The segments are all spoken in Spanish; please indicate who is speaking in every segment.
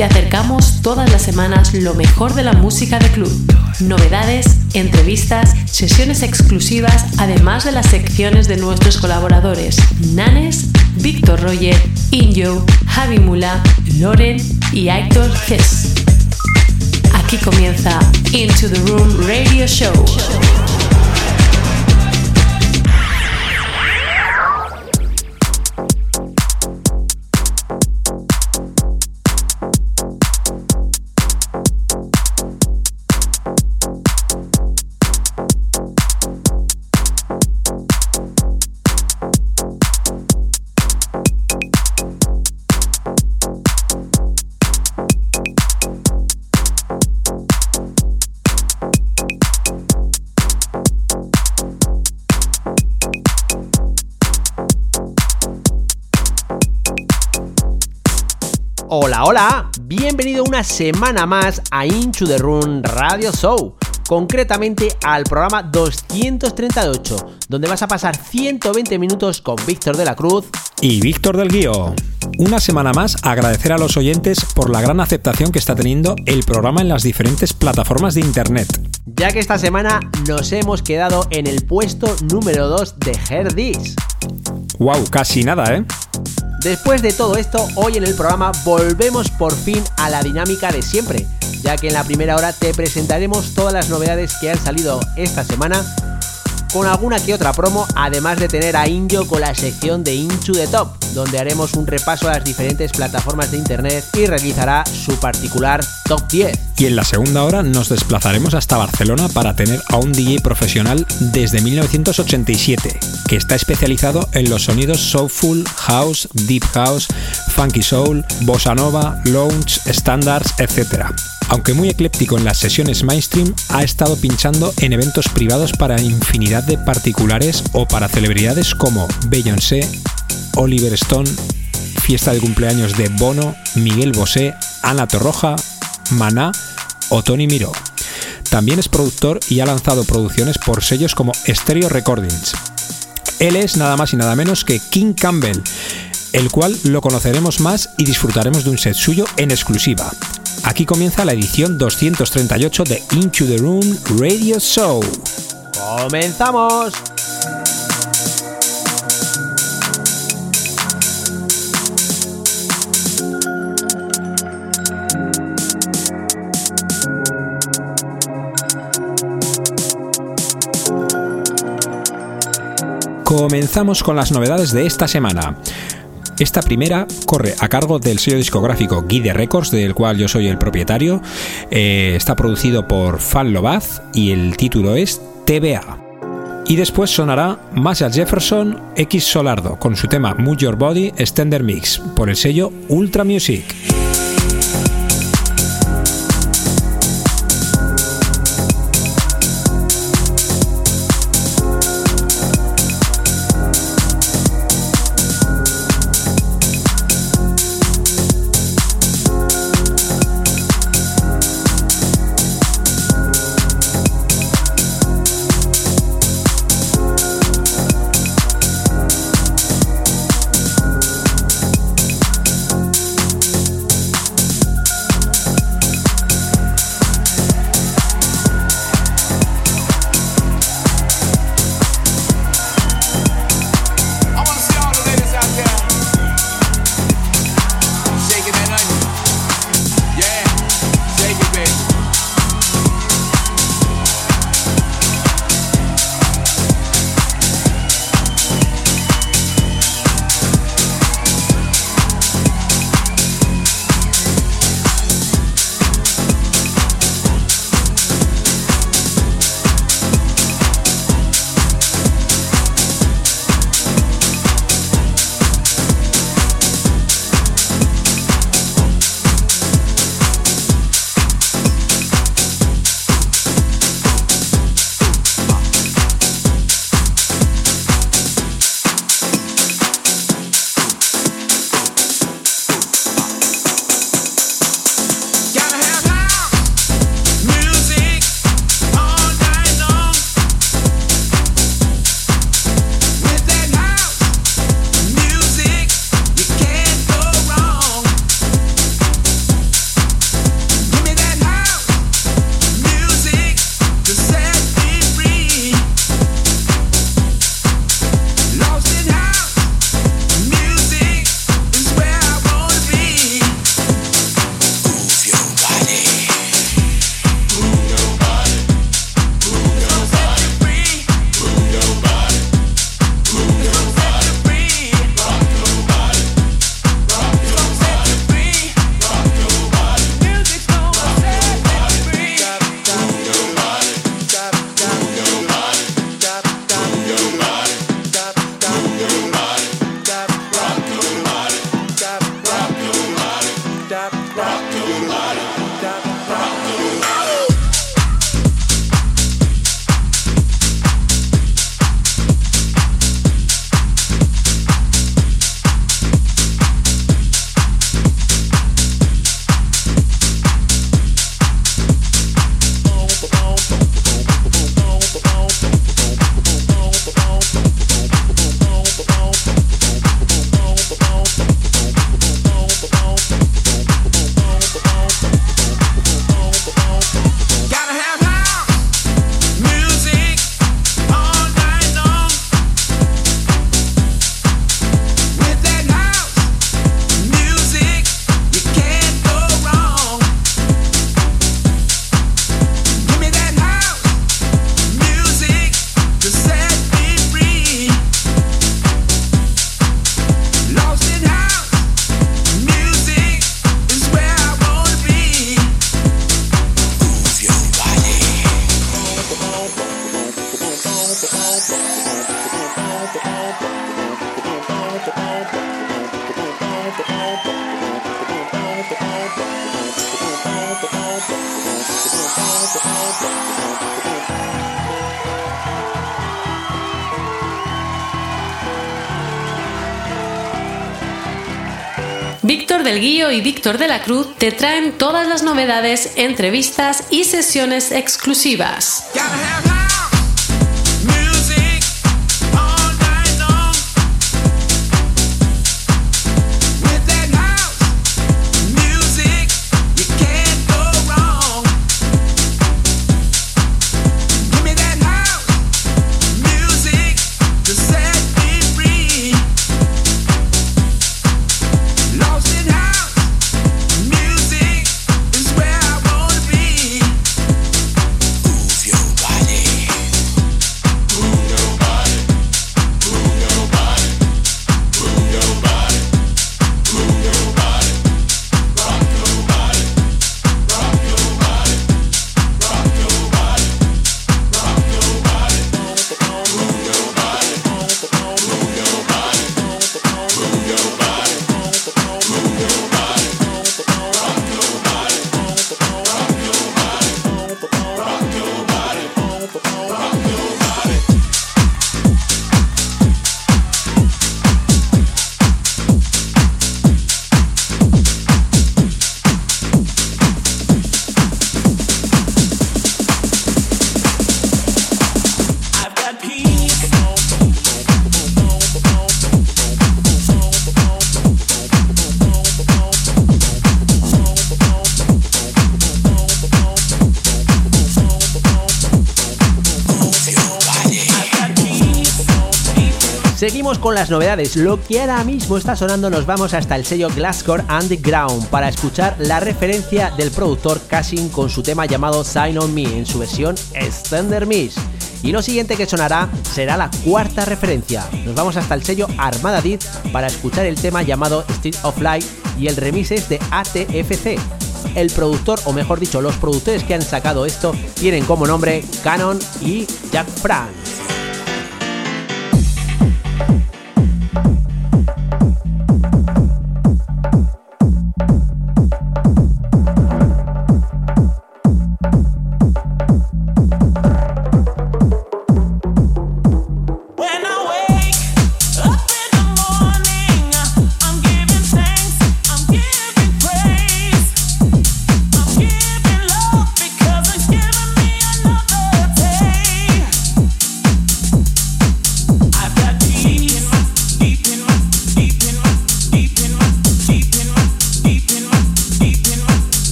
Speaker 1: Te acercamos todas las semanas lo mejor de la música de club, novedades, entrevistas, sesiones exclusivas, además de las secciones de nuestros colaboradores Nanes, Víctor Roger, Injo, Javi Mula, Loren y Héctor Hess. Aquí comienza Into the Room Radio Show.
Speaker 2: Hola, hola, bienvenido una semana más a Into the Run Radio Show, concretamente al programa 238, donde vas a pasar 120 minutos con Víctor de la Cruz
Speaker 3: y Víctor del Guío. Una semana más agradecer a los oyentes por la gran aceptación que está teniendo el programa en las diferentes plataformas de internet.
Speaker 2: Ya que esta semana nos hemos quedado en el puesto número 2 de Herdis.
Speaker 3: Wow, casi nada, ¿eh?
Speaker 2: Después de todo esto, hoy en el programa volvemos por fin a la dinámica de siempre, ya que en la primera hora te presentaremos todas las novedades que han salido esta semana, con alguna que otra promo, además de tener a Indio con la sección de Into the Top, donde haremos un repaso a las diferentes plataformas de internet y realizará su particular top 10.
Speaker 3: Y en la segunda hora nos desplazaremos hasta Barcelona para tener a un DJ profesional desde 1987, que está especializado en los sonidos soulful, house, deep house, funky soul, bossa nova, lounge, standards, etc. Aunque muy ecléptico en las sesiones mainstream, ha estado pinchando en eventos privados para infinidad de particulares o para celebridades como Beyoncé, Oliver Stone, fiesta de cumpleaños de Bono, Miguel Bosé, Ana Torroja, Maná o Tony Miró. También es productor y ha lanzado producciones por sellos como Stereo Recordings. Él es nada más y nada menos que King Campbell, el cual lo conoceremos más y disfrutaremos de un set suyo en exclusiva. Aquí comienza la edición 238 de Into the Room Radio Show.
Speaker 2: ¡Comenzamos!
Speaker 3: Comenzamos con las novedades de esta semana. Esta primera corre a cargo del sello discográfico Guide Records, del cual yo soy el propietario. Eh, está producido por Fan Lobaz y el título es TBA. Y después sonará Massa Jefferson X Solardo con su tema Move Your Body Extender Mix por el sello Ultra Music.
Speaker 4: Víctor del Guío y Víctor de la Cruz te traen todas las novedades, entrevistas y sesiones exclusivas.
Speaker 2: Con las novedades. Lo que ahora mismo está sonando nos vamos hasta el sello Glasscore Underground para escuchar la referencia del productor Cassin con su tema llamado Sign on Me en su versión Extender Miss. Y lo siguiente que sonará será la cuarta referencia. Nos vamos hasta el sello Armada Did para escuchar el tema llamado Street of Light y el remix es de ATFC. El productor, o mejor dicho, los productores que han sacado esto tienen como nombre Canon y Jack Frank.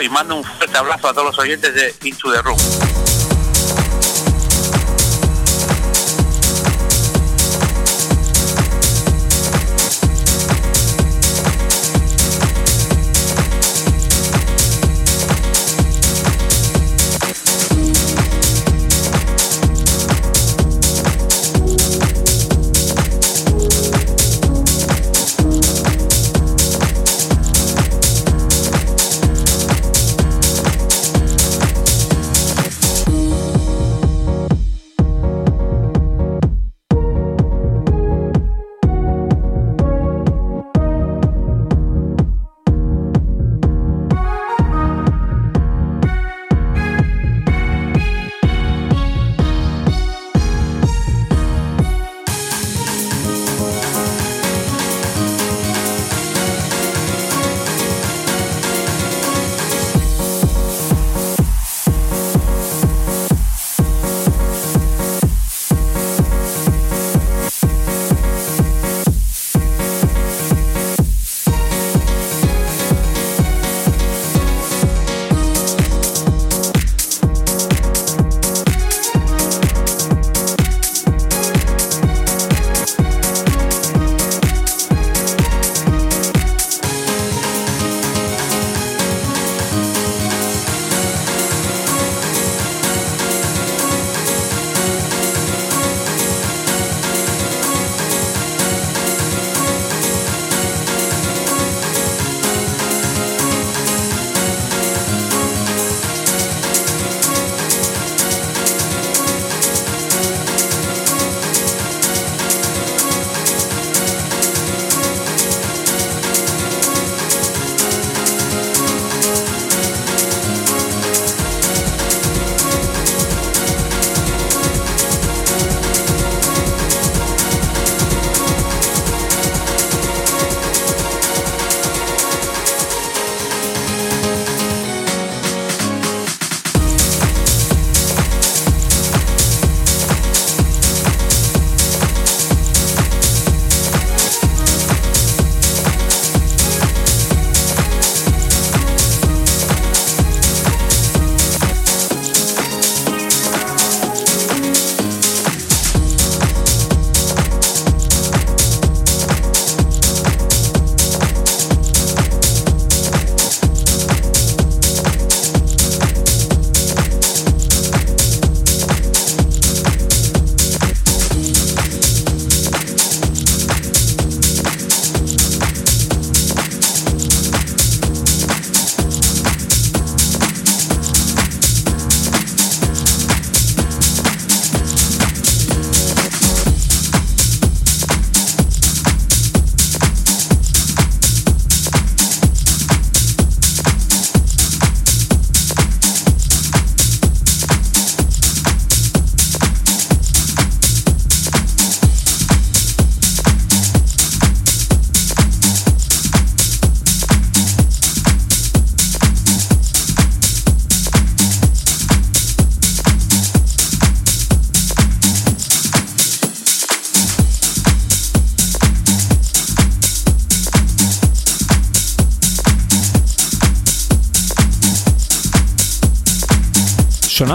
Speaker 5: Y mando un fuerte abrazo a todos los oyentes de Into the Room.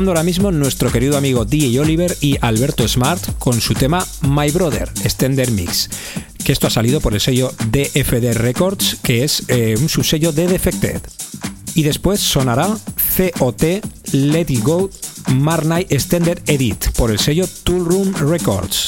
Speaker 3: Ahora mismo nuestro querido amigo DJ Oliver y Alberto Smart con su tema My Brother, Extender Mix, que esto ha salido por el sello DFD Records, que es eh, un subsello de Defected. Y después sonará COT Let It Go Mar Night Extended Edit por el sello Tool Room Records.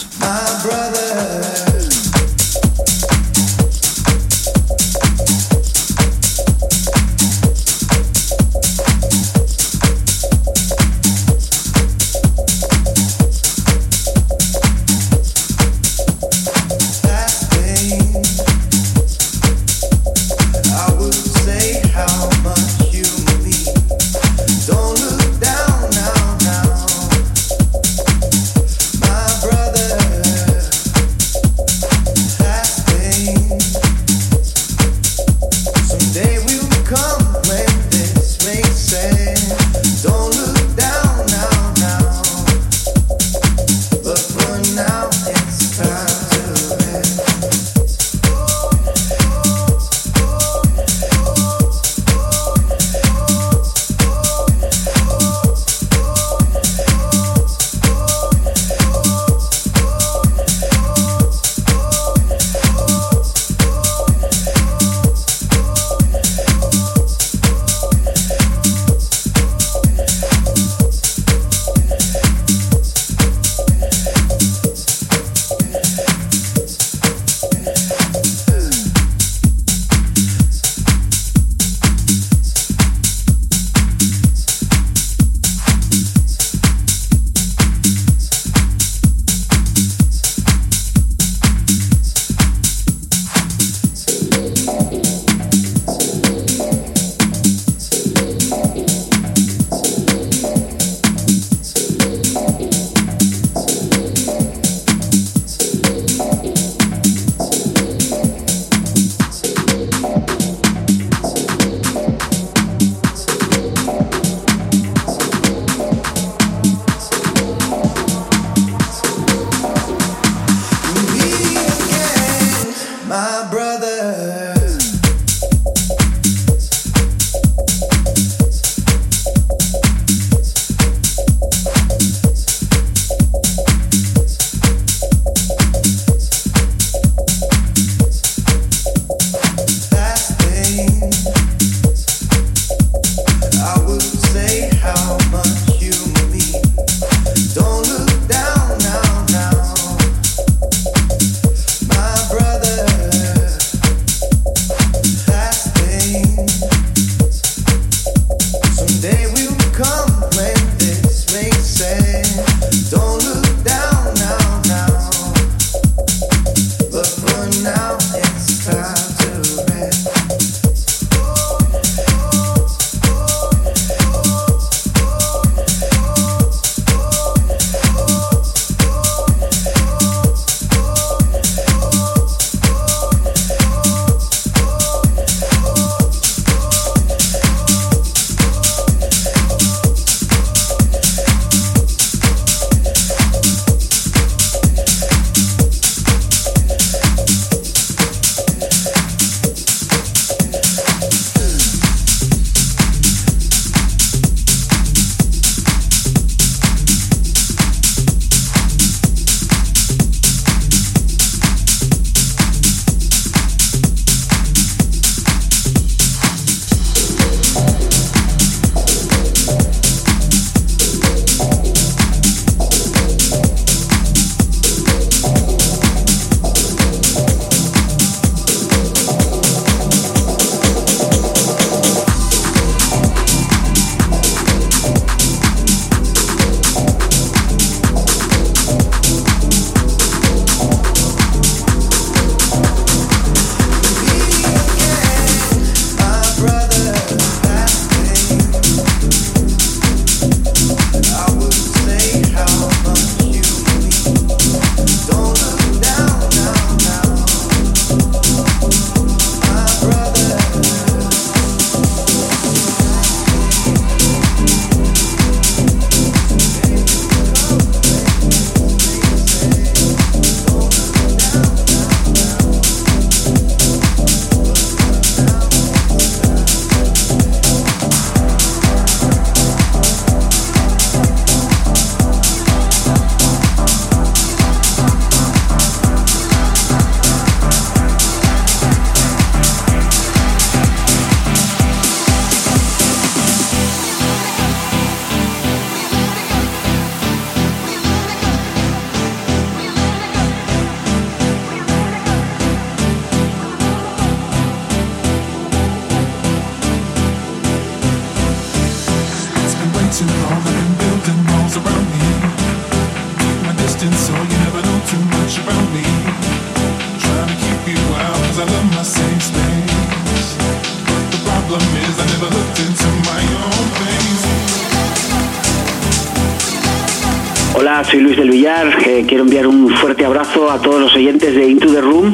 Speaker 6: Quiero enviar un fuerte abrazo a todos los oyentes de Into the Room.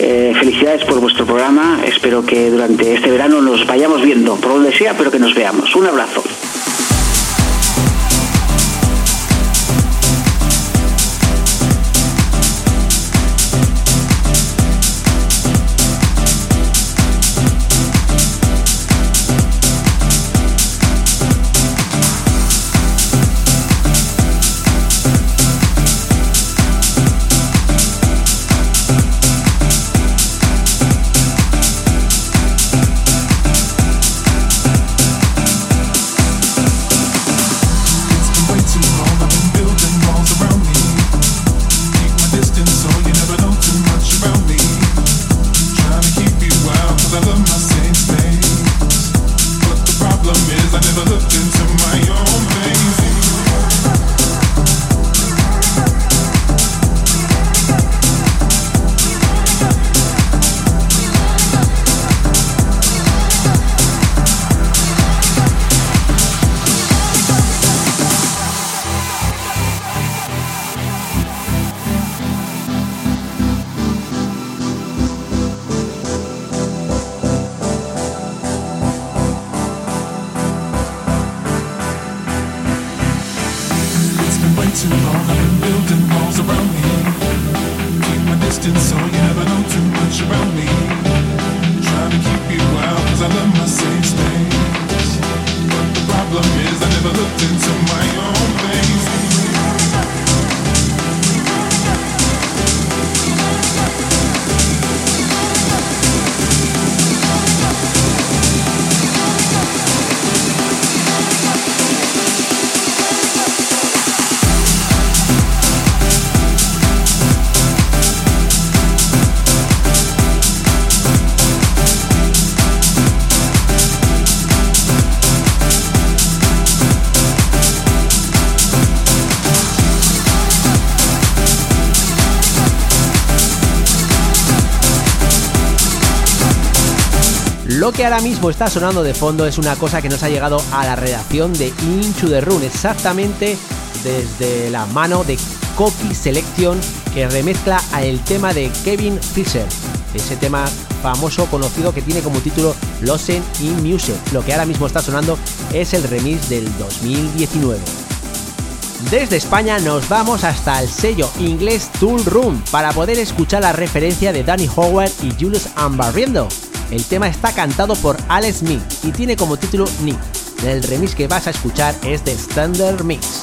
Speaker 6: Eh, felicidades por vuestro programa. Espero que durante este verano nos vayamos viendo, por donde sea, pero que nos veamos. Un abrazo.
Speaker 2: Ahora mismo está sonando de fondo es una cosa que nos ha llegado a la redacción de Into the Run, exactamente desde la mano de Cocky Selection que remezcla el tema de Kevin Fisher, ese tema famoso conocido que tiene como título Losen in Music. Lo que ahora mismo está sonando es el remix del 2019. Desde España nos vamos hasta el sello inglés Tool Room para poder escuchar la referencia de Danny Howard y Julius Ambarriendo el tema está cantado por Alex Smith y tiene como título Nick. El remix que vas a escuchar es de Standard Mix.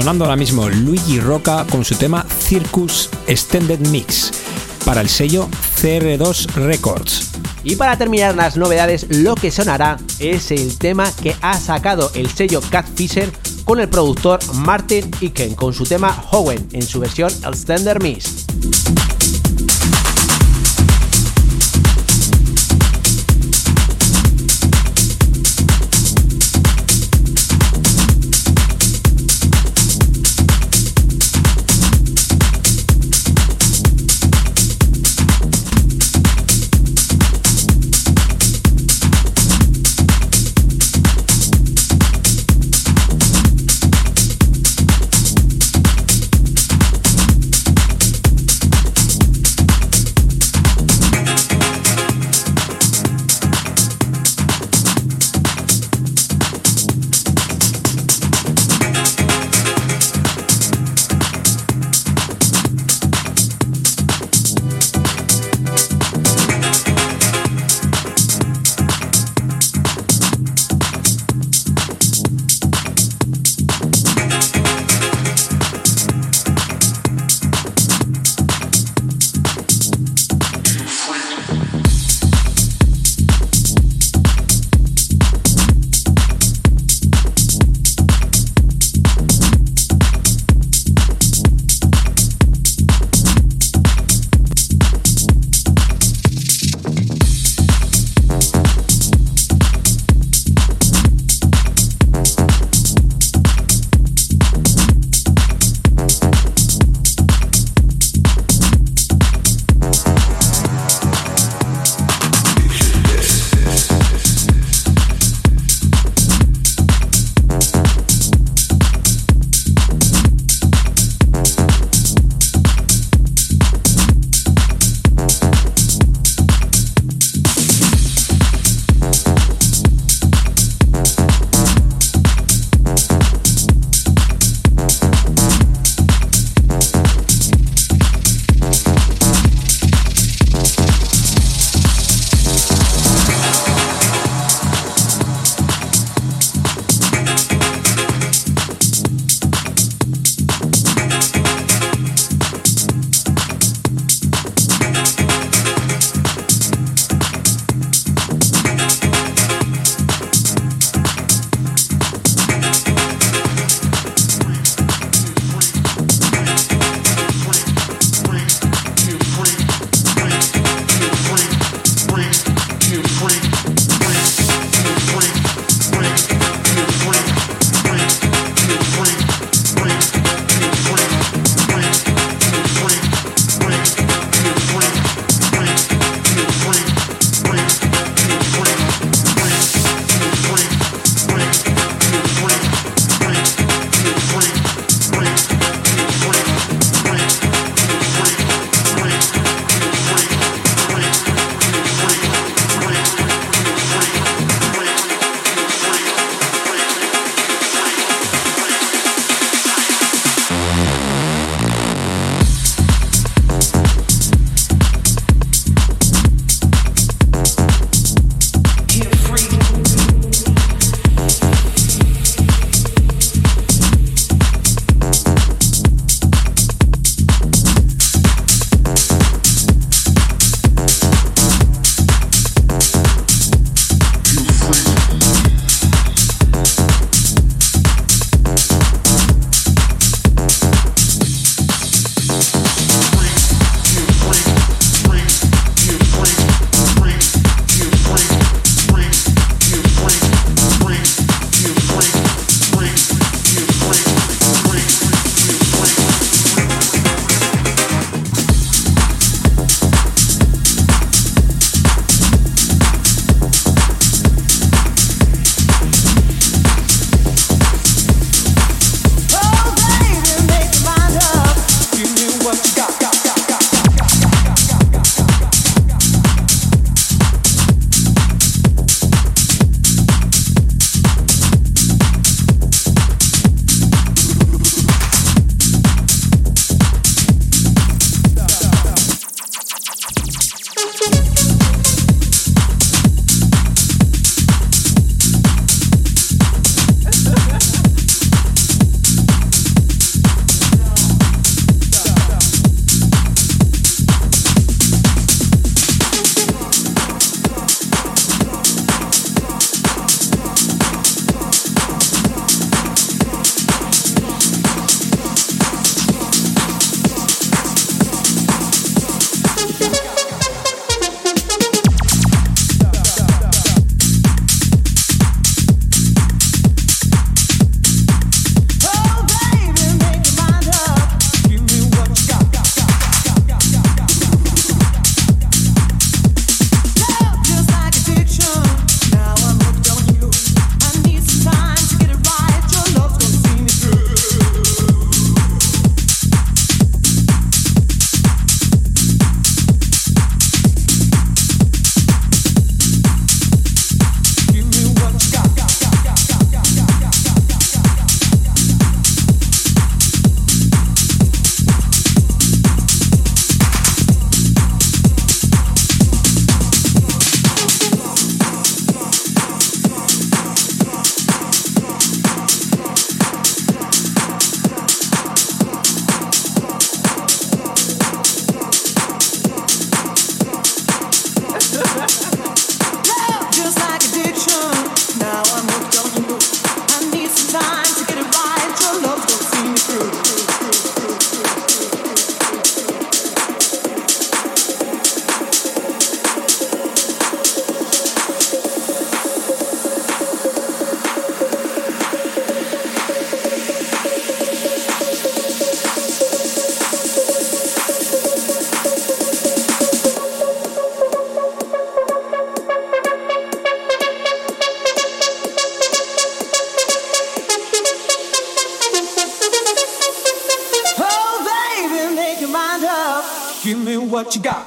Speaker 3: Sonando ahora mismo Luigi Roca con su tema Circus Extended Mix para el sello CR2 Records.
Speaker 2: Y para terminar las novedades, lo que sonará es el tema que ha sacado el sello Cat Fisher con el productor Martin Iken con su tema Howen en su versión Extended Mix.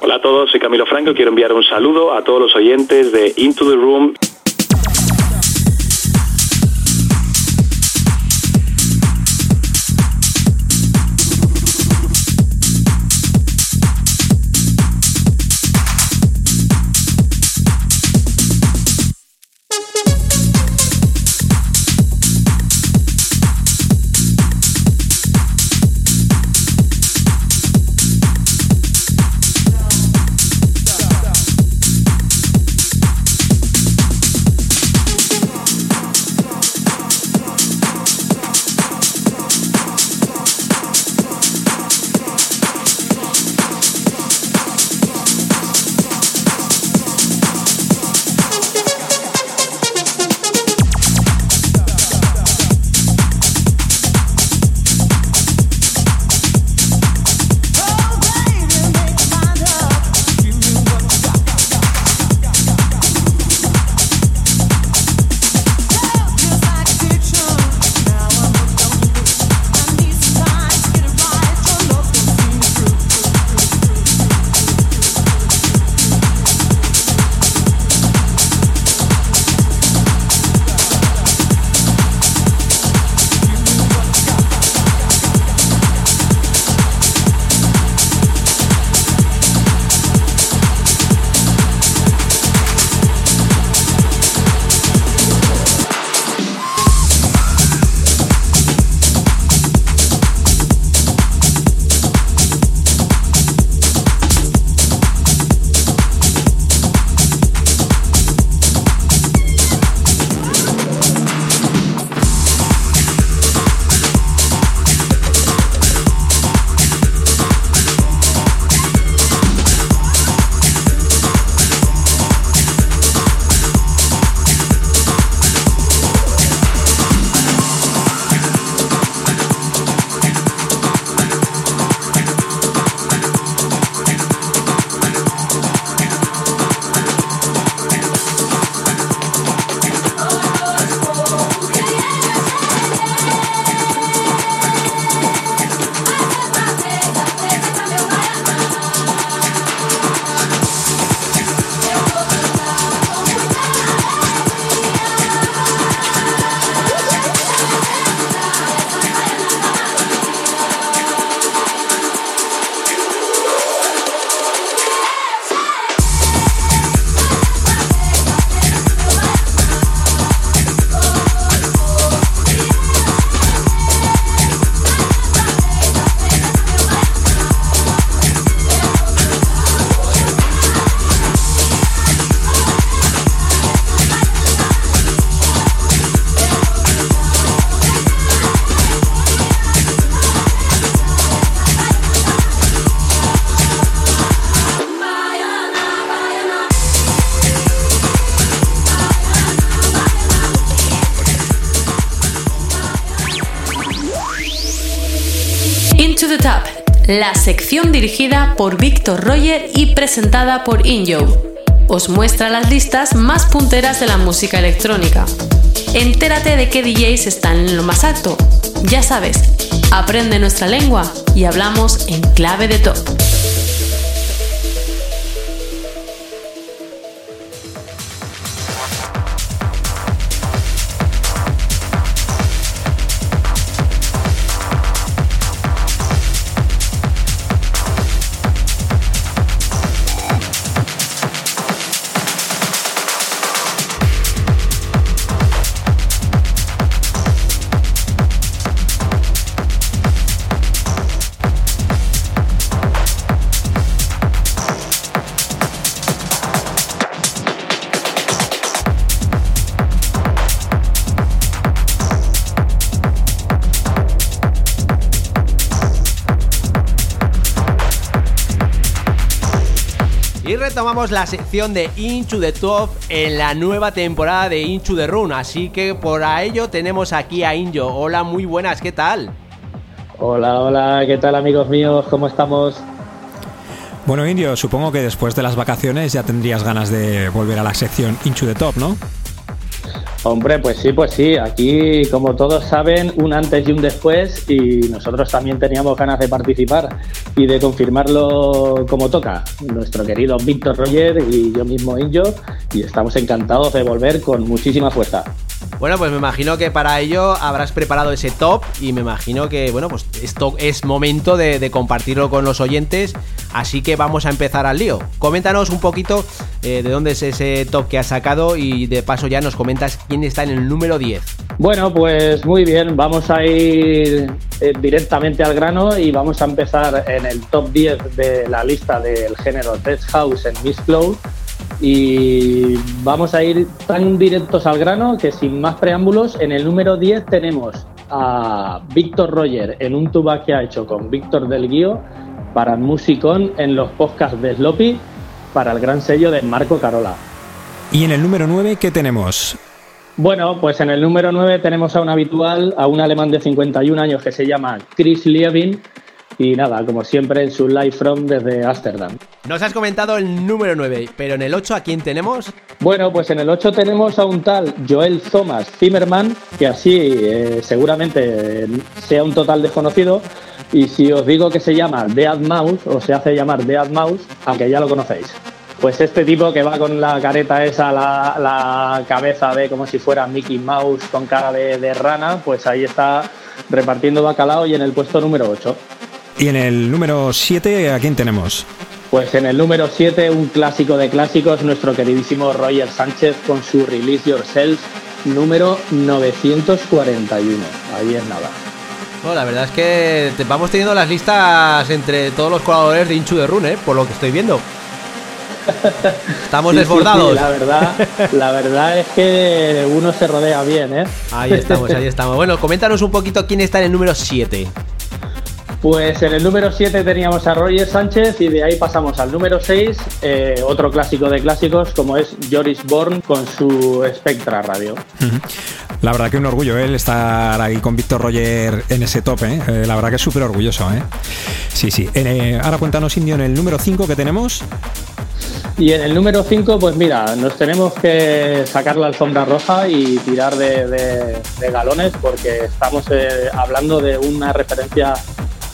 Speaker 7: Hola a todos, soy Camilo Franco quiero enviar un saludo a todos los oyentes de Into the Room.
Speaker 1: La sección dirigida por Víctor Roger y presentada por Injo. Os muestra las listas más punteras de la música electrónica. Entérate de qué DJs están en lo más alto. Ya sabes, aprende nuestra lengua y hablamos en clave de top.
Speaker 2: Tomamos la sección de Into the Top en la nueva temporada de Into the Run, así que por ello tenemos aquí a Injo. Hola, muy buenas, ¿qué tal?
Speaker 8: Hola, hola, ¿qué tal amigos míos? ¿Cómo estamos?
Speaker 3: Bueno, Indio, supongo que después de las vacaciones ya tendrías ganas de volver a la sección Into the Top, ¿no?
Speaker 8: Hombre, pues sí, pues sí. Aquí, como todos saben, un antes y un después y nosotros también teníamos ganas de participar. Y de confirmarlo como toca. Nuestro querido Víctor Roger y yo mismo Injo, y estamos encantados de volver con muchísima fuerza.
Speaker 2: Bueno, pues me imagino que para ello habrás preparado ese top y me imagino que, bueno, pues esto es momento de, compartirlo con los oyentes, así que vamos a empezar al lío. Coméntanos un poquito eh, de dónde es ese top que has sacado y de paso ya nos comentas quién está en el número 10.
Speaker 8: Bueno, pues muy bien, vamos a ir eh, directamente al grano y vamos a empezar en el top 10 de la lista del género Death House en Miss Cloud y vamos a ir tan directos al grano que sin más preámbulos, en el número 10 tenemos a Víctor Roger en un tuba que ha hecho con Víctor del Guío para Musicón en los podcasts de Sloppy para el gran sello de Marco Carola.
Speaker 3: ¿Y en el número 9 qué tenemos?
Speaker 8: Bueno, pues en el número 9 tenemos a un habitual, a un alemán de 51 años que se llama Chris Lievin y nada, como siempre, en su live from desde Ámsterdam.
Speaker 2: Nos has comentado el número 9, pero en el 8, ¿a quién tenemos?
Speaker 8: Bueno, pues en el 8 tenemos a un tal Joel Thomas Zimmerman, que así eh, seguramente sea un total desconocido. Y si os digo que se llama Dead Mouse, o se hace llamar Dead Mouse, aunque ya lo conocéis. Pues este tipo que va con la careta esa, la, cabeza de como si fuera Mickey Mouse con cara de, de rana, pues ahí está repartiendo bacalao y en el puesto número 8.
Speaker 3: Y en el número 7, ¿a quién tenemos?
Speaker 8: Pues en el número 7, un clásico de clásicos, nuestro queridísimo Roger Sánchez con su Release Yourself número 941. Ahí es nada.
Speaker 2: Bueno, la verdad es que vamos teniendo las listas entre todos los colaboradores de Inchu de Run, ¿eh? por lo que estoy viendo. Estamos desbordados.
Speaker 8: la verdad, la verdad es que uno se rodea bien, ¿eh?
Speaker 2: Ahí estamos, ahí estamos. Bueno, coméntanos un poquito quién está en el número 7.
Speaker 8: Pues en el número 7 teníamos a Roger Sánchez y de ahí pasamos al número 6, eh, otro clásico de clásicos como es Joris Born con su Spectra Radio.
Speaker 3: La verdad que un orgullo ¿eh? estar ahí con Víctor Roger en ese top, ¿eh? la verdad que es súper orgulloso. Sí, sí. ahora cuéntanos, Indio, en el número 5 que tenemos.
Speaker 8: Y en el número 5, pues mira, nos tenemos que sacar la alfombra roja y tirar de, galones porque estamos hablando de una referencia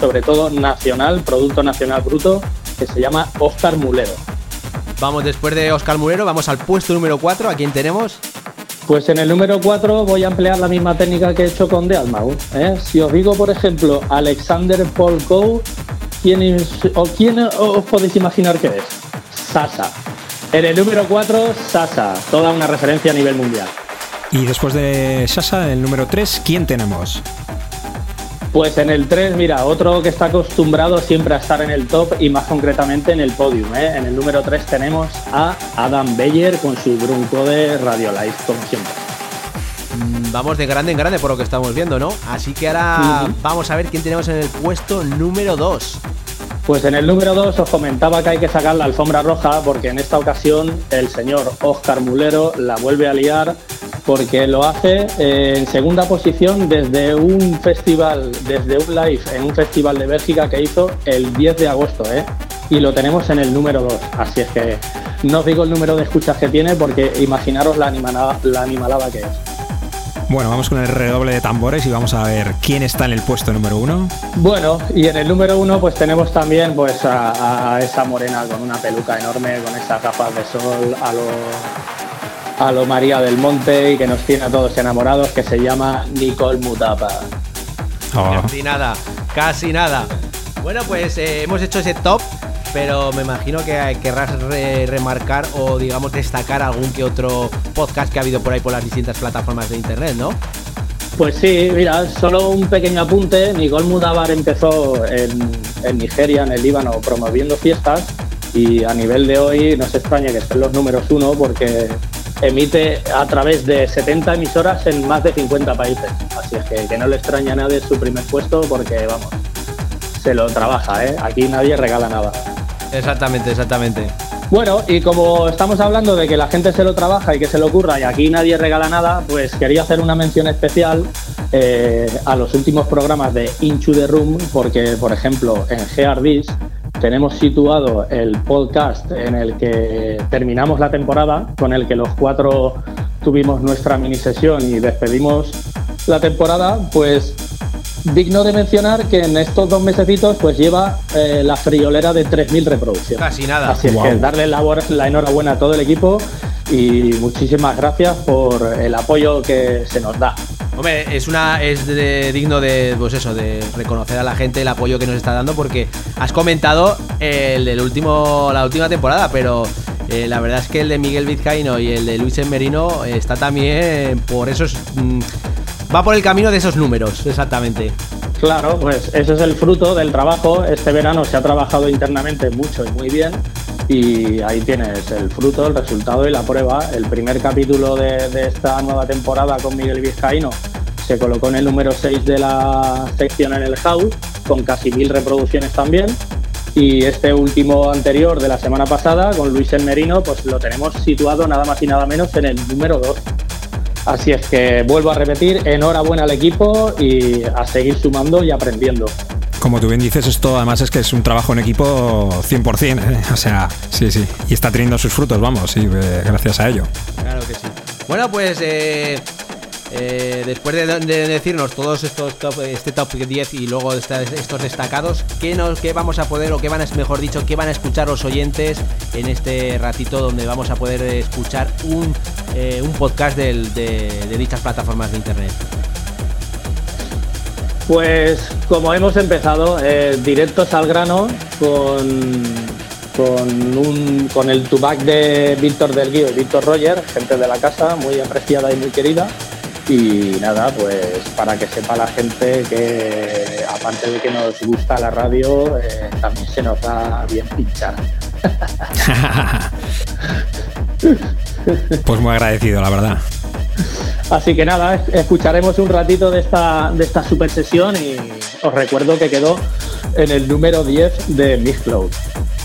Speaker 8: sobre todo nacional, Producto Nacional Bruto, que se llama Oscar Mulero.
Speaker 2: Vamos, después de Oscar Mulero, vamos al puesto número 4. ¿A quién tenemos?
Speaker 8: Pues en el número 4 voy a emplear la misma técnica que he hecho con The ¿eh? Si os digo, por ejemplo, Alexander Paul Coe, ¿quién, o ¿quién os podéis imaginar que es? Sasa. En el número 4, Sasa, toda una referencia a nivel mundial.
Speaker 3: Y después de Sasa, en el número 3, ¿quién tenemos?
Speaker 8: Pues en el 3, mira, otro que está acostumbrado siempre a estar en el top y más concretamente en el podium. ¿eh? En el número 3 tenemos a Adam Beyer con su Brunco de Radio Life, como siempre.
Speaker 2: Mm, vamos de grande en grande por lo que estamos viendo, ¿no? Así que ahora vamos a ver quién tenemos en el puesto número 2.
Speaker 8: Pues en el número 2 os comentaba que hay que sacar la alfombra roja porque en esta ocasión el señor Oscar Mulero la vuelve a liar porque lo hace eh, en segunda posición desde un festival, desde un live en un festival de Bélgica que hizo el 10 de agosto, ¿eh? Y lo tenemos en el número 2. Así es que no os digo el número de escuchas que tiene porque imaginaros la animalada, la animalada que es.
Speaker 3: Bueno, vamos con el redoble de tambores y vamos a ver quién está en el puesto número uno.
Speaker 8: Bueno, y en el número uno pues tenemos también pues a, a esa morena con una peluca enorme, con esas gafas de sol, a lo a lo María del Monte y que nos tiene a todos enamorados, que se llama Nicole Mutapa.
Speaker 2: Oh. Casi nada, casi nada. Bueno, pues eh, hemos hecho ese top, pero me imagino que querrás remarcar o, digamos, destacar algún que otro podcast que ha habido por ahí por las distintas plataformas de internet, ¿no?
Speaker 8: Pues sí, mira, solo un pequeño apunte. Nicole Mudabar empezó en, en Nigeria, en el Líbano, promoviendo fiestas y a nivel de hoy no se extraña que estén los números uno porque emite a través de 70 emisoras en más de 50 países. Así es que, que no le extraña a nadie su primer puesto porque, vamos, se lo trabaja, ¿eh? Aquí nadie regala nada.
Speaker 2: Exactamente, exactamente.
Speaker 8: Bueno, y como estamos hablando de que la gente se lo trabaja y que se lo ocurra y aquí nadie regala nada, pues quería hacer una mención especial eh, a los últimos programas de Into the Room, porque, por ejemplo, en Geardis tenemos situado el podcast en el que terminamos la temporada, con el que los cuatro tuvimos nuestra mini sesión y despedimos la temporada, pues digno de mencionar que en estos dos mesecitos pues lleva eh, la friolera de 3.000 reproducciones.
Speaker 2: Casi nada.
Speaker 8: Así es que darle la, la enhorabuena a todo el equipo y muchísimas gracias por el apoyo que se nos da.
Speaker 2: Hombre, es una es digno de pues eso, de reconocer a la gente el apoyo que nos está dando porque has comentado el del último la última temporada, pero eh, la verdad es que el de Miguel Vizcaíno y el de Luis Merino está también por esos mm, va por el camino de esos números, exactamente.
Speaker 8: Claro, pues eso es el fruto del trabajo. Este verano se ha trabajado internamente mucho y muy bien. Y ahí tienes el fruto, el resultado y la prueba. El primer capítulo de, esta nueva temporada con Miguel Vizcaíno se colocó en el número 6 de la sección en el House, con casi mil reproducciones también. Y este último anterior de la semana pasada, con Luis El Merino, pues lo tenemos situado nada más y nada menos en el número 2. Así es que vuelvo a repetir, enhorabuena al equipo y a seguir sumando y aprendiendo.
Speaker 3: Como tú bien dices, esto además es que es un trabajo en equipo 100%, ¿eh? o sea, sí, sí, y está teniendo sus frutos, vamos, sí, eh, gracias a ello.
Speaker 2: Claro que sí. Bueno, pues eh, eh, después de, de decirnos todos estos top, este top 10 y luego esta- estos destacados, ¿qué, nos, ¿qué vamos a poder, o qué van a, mejor dicho, qué van a escuchar los oyentes en este ratito donde vamos a poder escuchar un, un podcast del- de, de dichas plataformas de internet?
Speaker 8: Pues como hemos empezado, eh, directos al grano con, con, un- con el tubac de Víctor del y Víctor Roger, gente de la casa, muy apreciada y muy querida. Y nada, pues para que sepa la gente que aparte de que nos gusta la radio, eh, también se nos da bien pinchar.
Speaker 3: Pues muy agradecido, la verdad.
Speaker 8: Así que nada, es- escucharemos un ratito de esta, de esta super sesión y os recuerdo que quedó en el número 10 de Mixcloud.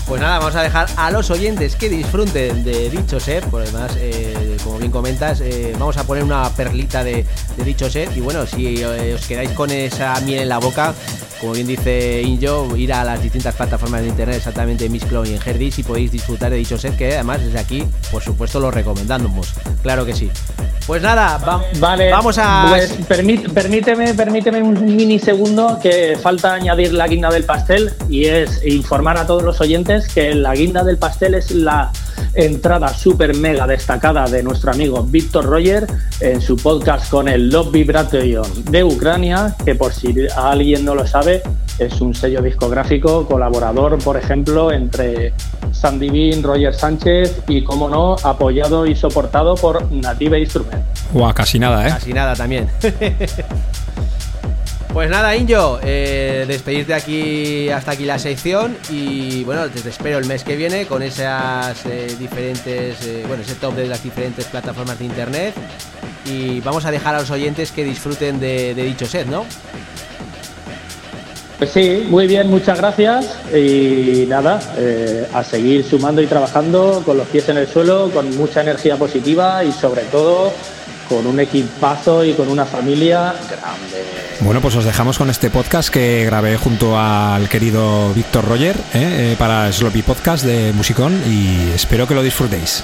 Speaker 2: Pues nada, vamos a dejar a los oyentes que disfruten de dicho set. Por además, eh, como bien comentas, eh, vamos a poner una perlita de, de dicho set. Y bueno, si eh, os quedáis con esa miel en la boca, como bien dice Injo, ir a las distintas plataformas de internet, exactamente en Mixcloud y en Herdis, y podéis disfrutar de dicho set, que además desde aquí, por supuesto, lo recomendamos. Claro que sí. Pues nada, va-
Speaker 8: Vale,
Speaker 2: vamos a.
Speaker 8: pues permí- permíteme, permíteme un minisegundo que falta añadir la guinda del pastel y es informar a todos los oyentes que la guinda del pastel es la entrada super mega destacada de nuestro amigo Víctor Roger en su podcast con el Love Vibration de Ucrania, que por si alguien no lo sabe, es un sello discográfico colaborador, por ejemplo, entre Sandy Bean, Roger Sánchez y, como no, apoyado y soportado por Native Instruments.
Speaker 3: Guau, casi nada, ¿eh?
Speaker 2: Casi nada también. Pues nada, Injo, eh, despedirte aquí hasta aquí la sección y bueno, te espero el mes que viene con esas eh, diferentes, eh, bueno, ese top de las diferentes plataformas de internet y vamos a dejar a los oyentes que disfruten de, de dicho set, ¿no?
Speaker 8: Pues sí, muy bien, muchas gracias. Y nada, eh, a seguir sumando y trabajando con los pies en el suelo, con mucha energía positiva y sobre todo con un equipazo y con una familia grande.
Speaker 3: Bueno, pues os dejamos con este podcast que grabé junto al querido Víctor Roger ¿eh? Eh, para Sloppy Podcast de Musicón y espero que lo disfrutéis.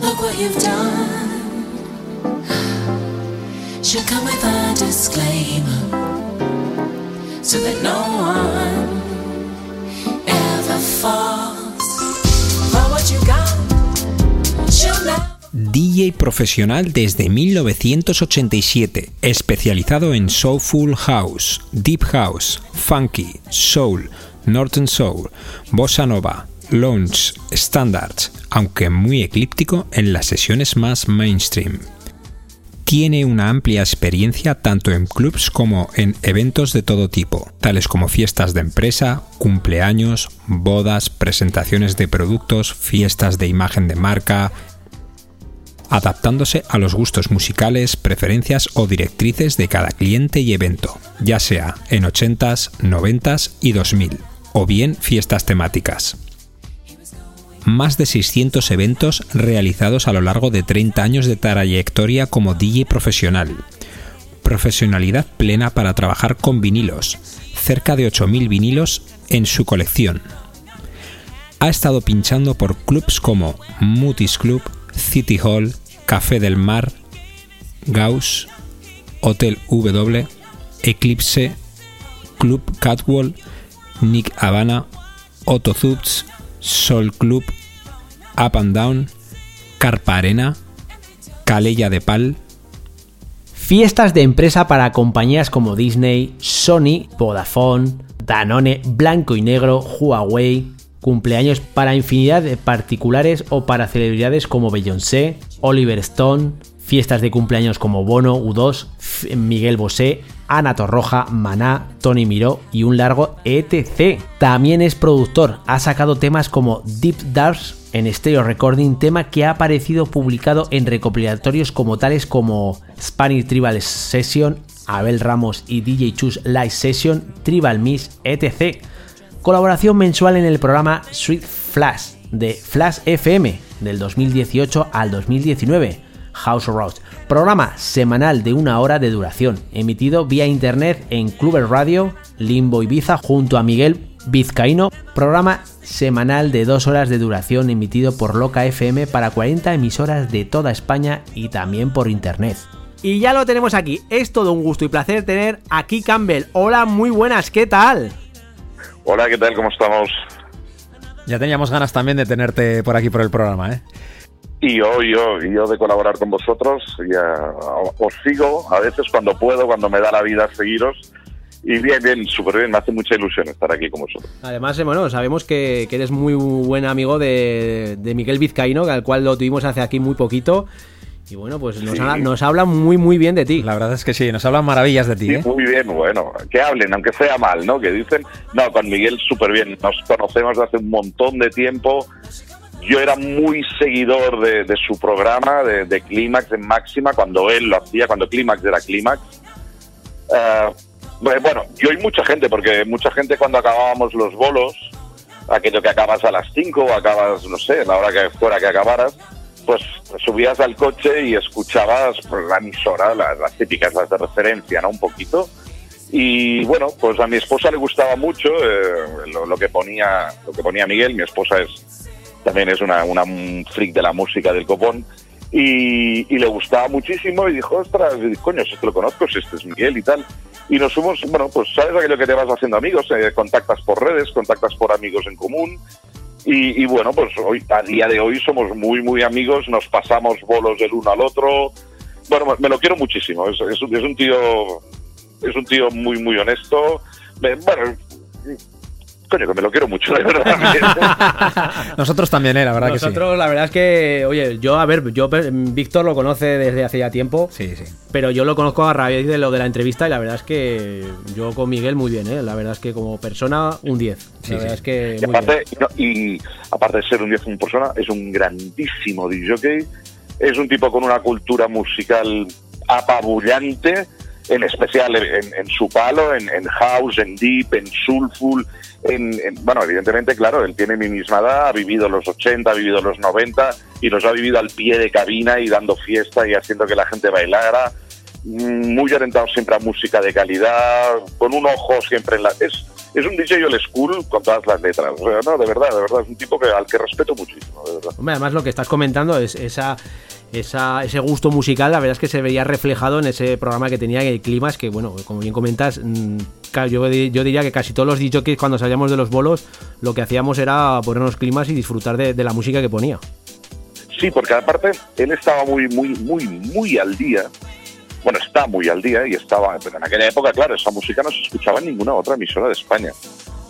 Speaker 9: Look what you've done. Should come with a disclaimer so that no one ever falls for what you got. She'll.
Speaker 3: DJ profesional desde 1987, especializado en Soulful House, Deep House, Funky, Soul, Northern Soul, Bossa Nova, Lounge, Standards, aunque muy eclíptico en las sesiones más mainstream. Tiene una amplia experiencia tanto en clubs como en eventos de todo tipo, tales como fiestas de empresa, cumpleaños, bodas, presentaciones de productos, fiestas de imagen de marca, adaptándose a los gustos musicales, preferencias o directrices de cada cliente y evento, ya sea en 80s, 90s y 2000, o bien fiestas temáticas. Más de 600 eventos realizados a lo largo de 30 años de trayectoria como DJ profesional. Profesionalidad plena para trabajar con vinilos, cerca de 8.000 vinilos en su colección. Ha estado pinchando por clubs como Mutis Club, City Hall, Café del Mar, Gauss, Hotel W, Eclipse, Club Catwall, Nick Havana, Otto Zubts, Sol Club, Up and Down, Carpa Arena, Calella de Pal,
Speaker 2: Fiestas de empresa para compañías como Disney, Sony, Vodafone, Danone, Blanco y Negro, Huawei, cumpleaños para infinidad de particulares o para celebridades como Beyoncé, Oliver Stone, fiestas de cumpleaños como Bono, U2, F- Miguel Bosé, Ana Torroja, Maná, Tony Miró y un largo etc. También es productor, ha sacado temas como Deep Darks en Stereo Recording, tema que ha aparecido publicado en recopilatorios como tales como Spanish Tribal Session, Abel Ramos y DJ Chus Live Session, Tribal Miss, etc colaboración mensual en el programa Sweet Flash de Flash FM del 2018 al 2019, House Road, programa semanal de una hora de duración, emitido vía internet en Clubber Radio, Limbo Ibiza, junto a Miguel Vizcaíno, programa semanal de dos horas de duración emitido por Loca FM para 40 emisoras de toda España y también por internet. Y ya lo tenemos aquí, es todo un gusto y placer tener aquí Campbell. Hola, muy buenas, ¿qué tal?
Speaker 10: Hola, ¿qué tal? ¿Cómo estamos?
Speaker 3: Ya teníamos ganas también de tenerte por aquí por el programa, ¿eh?
Speaker 10: Y yo, yo, y yo de colaborar con vosotros. Ya, os sigo a veces cuando puedo, cuando me da la vida seguiros. Y bien, bien, súper bien, me hace mucha ilusión estar aquí con vosotros.
Speaker 2: Además, eh, bueno, sabemos que, que eres muy buen amigo de, de Miguel Vizcaíno, al cual lo tuvimos hace aquí muy poquito. Y bueno, pues nos,
Speaker 10: Sí.
Speaker 2: habla, nos habla muy, muy bien de ti.
Speaker 3: La verdad es que sí, nos hablan maravillas de ti,
Speaker 10: Sí,
Speaker 3: ¿eh?
Speaker 10: muy bien, bueno, que hablen, aunque sea mal, ¿no? Que dicen, no, con Miguel súper bien, nos conocemos de hace un montón de tiempo. Yo era muy seguidor de, de su programa, de, de Clímax en Máxima, cuando él lo hacía, cuando Clímax era Clímax. Eh, bueno, yo y mucha gente, porque mucha gente cuando acabábamos los bolos, aquello que acabas a las 5 o acabas, no sé, la hora que fuera que acabaras, pues subías al coche y escuchabas pues, la emisora, las, las típicas, las de referencia, ¿no? Un poquito. Y bueno, pues a mi esposa le gustaba mucho eh, lo, lo que ponía lo que ponía Miguel. Mi esposa es también es una, una un freak de la música del copón y, y le gustaba muchísimo y dijo, ostras, coño, si es que lo conozco, si este es Miguel y tal. Y nos fuimos, bueno, pues sabes aquello que te vas haciendo amigos, eh, contactas por redes, contactas por amigos en común y, y bueno, pues hoy a día de hoy somos muy, muy amigos, nos pasamos bolos del uno al otro. Bueno, me lo quiero muchísimo, es, es, es un tío es un tío muy, muy honesto. Bueno, coño, que me lo quiero mucho, de verdad.
Speaker 3: Nosotros también, ¿eh? La verdad que
Speaker 2: Nosotros, la verdad es que, oye, yo, a ver, yo, Víctor lo conoce desde hace ya tiempo.
Speaker 3: Sí, sí.
Speaker 2: Pero yo lo conozco a raíz de lo de la entrevista y la verdad es que yo con Miguel muy bien, ¿eh? La verdad es que como persona, un 10.
Speaker 3: Sí,
Speaker 2: la verdad
Speaker 3: sí.
Speaker 2: es que.
Speaker 10: Y
Speaker 2: muy
Speaker 10: aparte, y aparte de ser un 10 en persona, es un grandísimo DJ. Es un tipo con una cultura musical apabullante, en especial en, en su palo, en, en house, en deep, en soulful. En, en- bueno, evidentemente, claro, él tiene mi misma edad, ha vivido los 80, ha vivido los 90 y los ha vivido al pie de cabina y dando fiesta y haciendo que la gente bailara. Muy orientado siempre a música de calidad, con un ojo siempre en la... Es, es un DJ old school con todas las letras. O sea, no, de verdad, de verdad, es un tipo que, al que respeto muchísimo, de verdad.
Speaker 2: Hombre, además lo que estás comentando es esa, esa, ese gusto musical, la verdad es que se veía reflejado en ese programa que tenía el clima, es que bueno, como bien comentas, mm, yo, yo diría que casi todos los DJs cuando salíamos de los bolos, lo que hacíamos era ponernos climas y disfrutar de, de la música que ponía.
Speaker 10: Sí, porque aparte él estaba muy, muy, muy, muy al día. Bueno, está muy al día y estaba. En aquella época, claro, esa música no se escuchaba en ninguna otra emisora de España.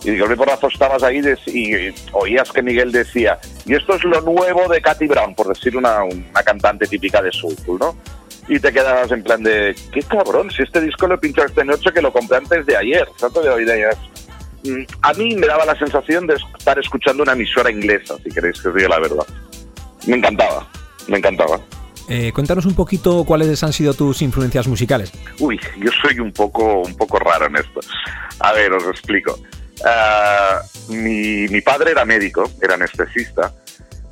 Speaker 10: Y de golpe porrazo estabas ahí y oías que Miguel decía, y esto es lo nuevo de Katy Brown, por decir una, una cantante típica de soulful, ¿no? Y te quedabas en plan de, qué cabrón, si este disco lo he pinchado esta noche que lo compré antes de ayer, tanto de hoy de ayer. Mm, A mí me daba la sensación de estar escuchando una emisora inglesa, si queréis que os diga la verdad. Me encantaba, me encantaba.
Speaker 3: Eh, cuéntanos un poquito cuáles han sido tus influencias musicales.
Speaker 10: Uy, yo soy un poco, un poco raro en esto. A ver, os explico. Ah, mi, mi padre era médico, era anestesista,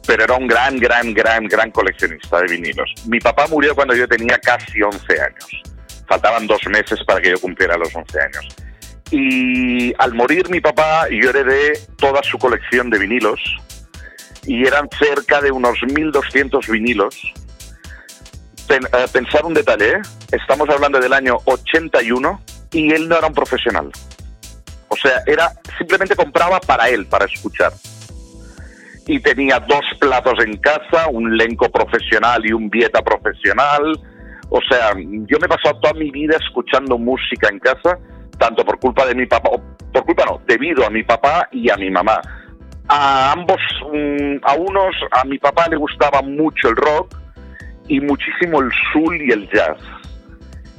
Speaker 10: pero era un gran, gran, gran, gran coleccionista de vinilos. Mi papá murió cuando yo tenía casi 11 años. Faltaban dos meses para que yo cumpliera los 11 años. Y al morir mi papá, yo heredé toda su colección de vinilos. Y eran cerca de unos 1.200 vinilos. Pen- eh, pensar un detalle, ¿eh? estamos hablando del año 81 y él no era un profesional. O sea, era simplemente compraba para él, para escuchar. Y tenía dos platos en casa, un lenco profesional y un vieta profesional. O sea, yo me he pasado toda mi vida escuchando música en casa, tanto por culpa de mi papá, por culpa no, debido a mi papá y a mi mamá. A ambos, mm, a unos, a mi papá le gustaba mucho el rock y muchísimo el soul y el jazz.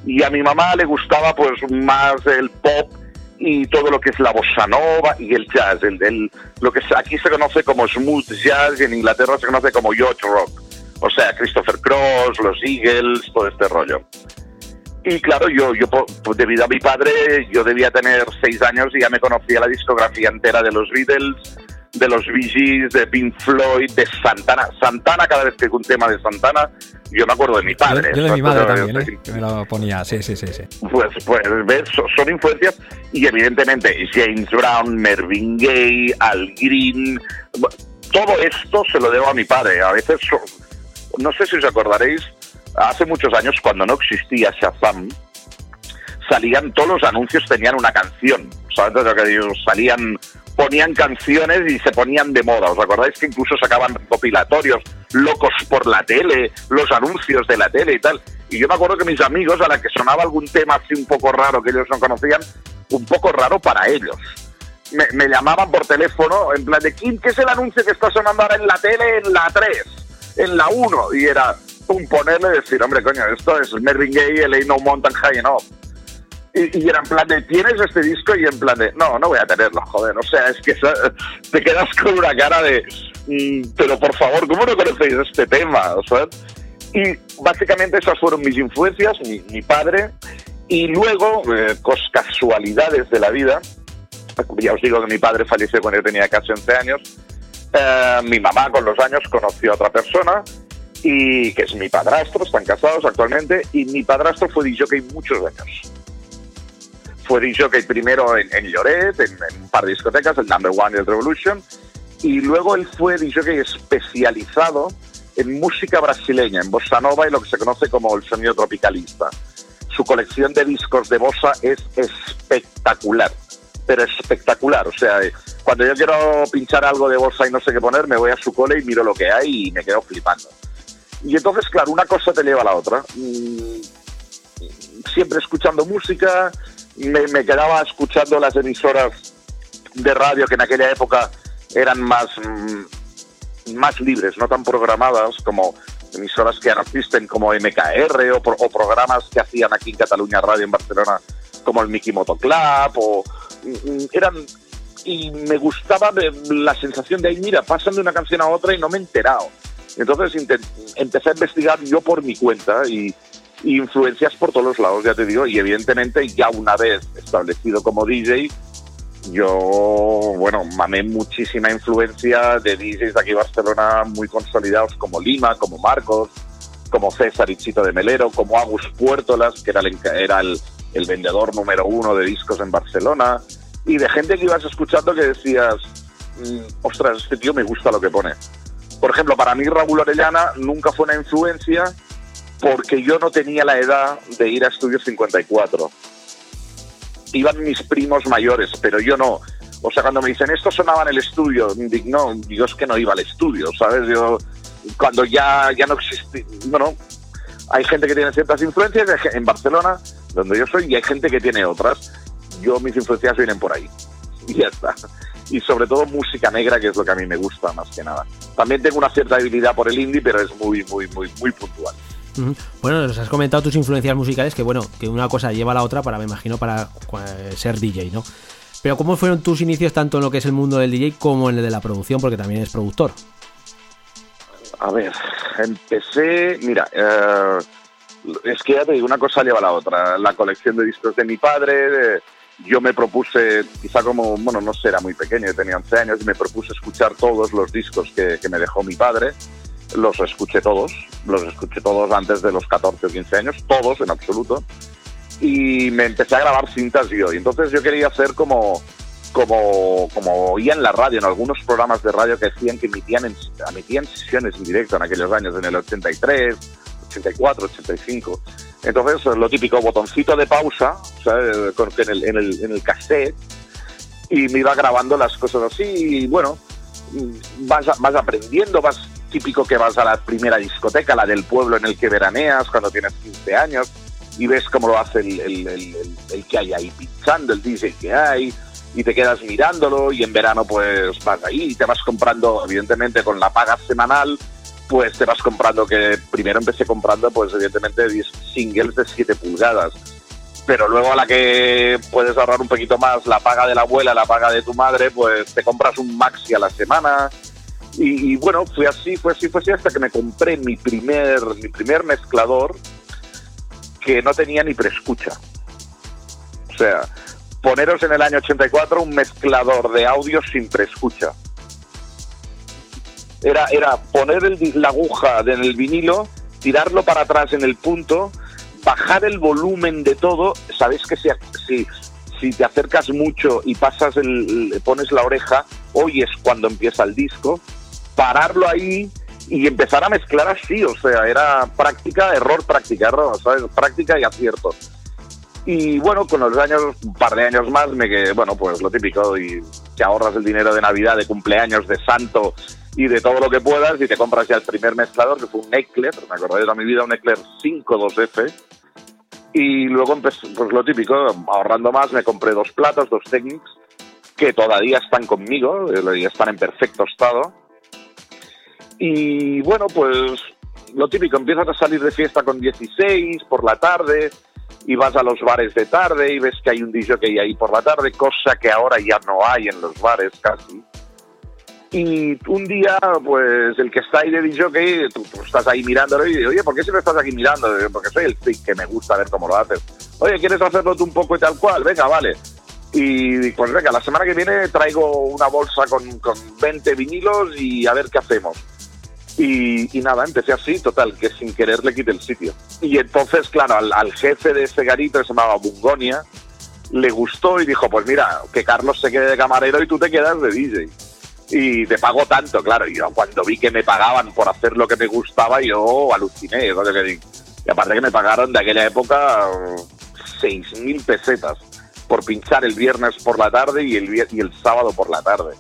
Speaker 10: Y a mi mamá le gustaba pues más el pop y todo lo que es la bossa nova y el jazz, el, el- lo que aquí se conoce como smooth jazz y en Inglaterra se conoce como yacht rock. O sea, Christopher Cross, los Eagles, todo este rollo. Y claro, yo, yo pues, debido a mi padre, yo debía tener seis años y ya me conocía la discografía entera de los Beatles, de los Bee Gees, de Pink Floyd, de Santana. Santana, cada vez que hay un tema de Santana, yo me acuerdo de mi padre.
Speaker 3: Yo, yo de mi madre también, ¿eh? que me lo ponía, sí, sí, sí. sí.
Speaker 10: Pues, pues ves, son influencias y evidentemente James Brown, Mervyn Gaye, Al Green, todo esto se lo debo a mi padre. A veces, no sé si os acordaréis, hace muchos años cuando no existía Shazam, salían todos los anuncios tenían una canción, ¿sabes lo que digo? Salían, ponían canciones y se ponían de moda. ¿Os acordáis que incluso sacaban recopilatorios, locos por la tele, los anuncios de la tele y tal? Y yo me acuerdo que mis amigos, a la que sonaba algún tema así un poco raro que ellos no conocían, un poco raro para ellos. Me, llamaban por teléfono en plan de ¿quién qué es el anuncio que está sonando ahora en la tele en la 3, en la 1? Y era pum, ponerle decir, hombre, coño, esto es Mervyn Gaye, el Ain't No Mountain High Enough. Y, y era en plan de, ¿tienes este disco? Y en plan de, no, no voy a tenerlo, joder. O sea, es que te quedas con una cara de, mm, pero por favor, ¿cómo no conocéis este tema? O sea, y básicamente esas fueron mis influencias, mi, mi padre. Y luego, eh, casualidades de la vida, ya os digo que mi padre falleció cuando yo tenía casi 11 años. Eh, mi mamá con los años conoció a otra persona y que es mi padrastro, están casados actualmente y mi padrastro fue DJ muchos años. Fue DJ primero en, en Lloret, en, en un par de discotecas, el Number One y el Revolution, y luego él fue DJ especializado en música brasileña, en bossa nova y lo que se conoce como el sonido tropicalista. Su colección de discos de bossa es espectacular, pero espectacular. O sea, eh, cuando yo quiero pinchar algo de bossa y no sé qué poner, me voy a su cole y miro lo que hay y me quedo flipando. Y entonces, claro, una cosa te lleva a la otra. Mm, Siempre escuchando música, me, quedaba escuchando las emisoras de radio que en aquella época eran más, mm, más libres, no tan programadas como emisoras que existen como MKR o, pro- o programas que hacían aquí en Cataluña Radio en Barcelona como el Mickey Moto Club o mm, eran y me gustaba la sensación de ahí mira pasan de una canción a otra y no me he enterado entonces empecé a investigar yo por mi cuenta y influencias por todos los lados ya te digo y evidentemente ya una vez establecido como DJ yo, bueno, mamé muchísima influencia de DJs de aquí Barcelona muy consolidados como Lima, como Marcos, como César y Chito de Melero, como Agus Puertolas, que era el, era el, el vendedor número uno de discos en Barcelona, y de gente que ibas escuchando que decías, mm, ostras, este tío me gusta lo que pone. Por ejemplo, para mí Raúl Orellana nunca fue una influencia porque yo no tenía la edad de ir a Estudio 54. Iban mis primos mayores, pero yo no. O sea, cuando me dicen esto sonaba en el estudio, no, yo es que no iba al estudio, ¿sabes? Yo, cuando ya, ya no existe, bueno, hay gente que tiene ciertas influencias en Barcelona, donde yo soy, y hay gente que tiene otras. Yo, mis influencias vienen por ahí. Y ya está. Y sobre todo música negra, que es lo que a mí me gusta más que nada. También tengo una cierta debilidad por el indie, pero es muy, muy, muy, muy puntual.
Speaker 2: Bueno, nos has comentado tus influencias musicales, que bueno, que una cosa lleva a la otra para, me imagino, para ser DJ, ¿no? Pero ¿cómo fueron tus inicios tanto en lo que es el mundo del DJ como en el de la producción? Porque también eres productor.
Speaker 10: A ver, empecé, mira, eh, es que ya te digo, una cosa lleva a la otra. La colección de discos de mi padre, yo me propuse, quizá como, bueno, no sé, era muy pequeño, tenía 11 años, y me propuse escuchar todos los discos que me dejó mi padre. Los escuché todos, los escuché todos antes de los 14 o 15 años, todos en absoluto. Y me empecé a grabar cintas yo. Y entonces yo quería hacer como, como, como oía en la radio, en algunos programas de radio que decían que emitían, en- emitían sesiones en directo en aquellos años, en el 83, 84, 85. Entonces, lo típico, botoncito de pausa, ¿sabes? En, el, en, el, en el cassette, y me iba grabando las cosas así, y bueno, vas, vas aprendiendo, vas típico que vas a la primera discoteca, la del pueblo en el que veraneas cuando tienes 15 años, y ves cómo lo hace el, que hay ahí pinchando, el DJ que hay, y te quedas mirándolo, y en verano pues vas ahí y te vas comprando, evidentemente con la paga semanal, pues te vas comprando que primero empecé comprando pues evidentemente 10 singles de 7 pulgadas pero luego a la que puedes ahorrar un poquito más la paga de la abuela, la paga de tu madre, pues te compras un maxi a la semana. Y, bueno, fue así, fue así, fue así hasta que me compré mi primer, mi primer mezclador que no tenía ni preescucha. O sea, poneros en el año 84 un mezclador de audio sin preescucha. Era, era poner el la aguja en el vinilo, tirarlo para atrás en el punto, bajar el volumen de todo. Sabéis que si, si, si te acercas mucho y pasas el, pones la oreja, oyes cuando empieza el disco, pararlo ahí y empezar a mezclar así. O sea, era práctica, error, práctica, error, ¿sabes? Práctica y acierto. Y bueno, con los años, un par de años más, me quedé, bueno, pues lo típico, y te ahorras el dinero de Navidad, de cumpleaños, de santo y de todo lo que puedas, y te compras ya el primer mezclador, que fue un Eckler, me acordé de toda mi vida, un Eckler 52F. Y luego empecé, pues lo típico, ahorrando más, me compré dos platos, dos Technics, que todavía están conmigo, eh, y están en perfecto estado. Y bueno, pues lo típico, empiezas a salir de fiesta con 16 por la tarde y vas a los bares de tarde y ves que hay un DJ ahí por la tarde, cosa que ahora ya no hay en los bares casi. Y un día, pues el que está ahí de DJ, tú, tú estás ahí mirándolo y dices, oye, ¿por qué siempre estás aquí mirando? Porque soy el freak que me gusta ver cómo lo haces. Oye, ¿quieres hacerlo tú un poco y tal cual? Venga, vale. Y pues venga, la semana que viene traigo una bolsa con, con 20 vinilos y a ver qué hacemos. Y, y nada, empecé así, total, que sin querer le quité el sitio. Y entonces, claro, al, jefe de ese garito, que se llamaba Bungonia, le gustó y dijo, pues mira, que Carlos se quede de camarero y tú te quedas de DJ. Y te pago tanto, claro. Y yo cuando vi que me pagaban por hacer lo que me gustaba, yo aluciné. Y aparte que me pagaron de aquella época seis mil pesetas por pinchar el viernes por la tarde y el, y el sábado por la tarde.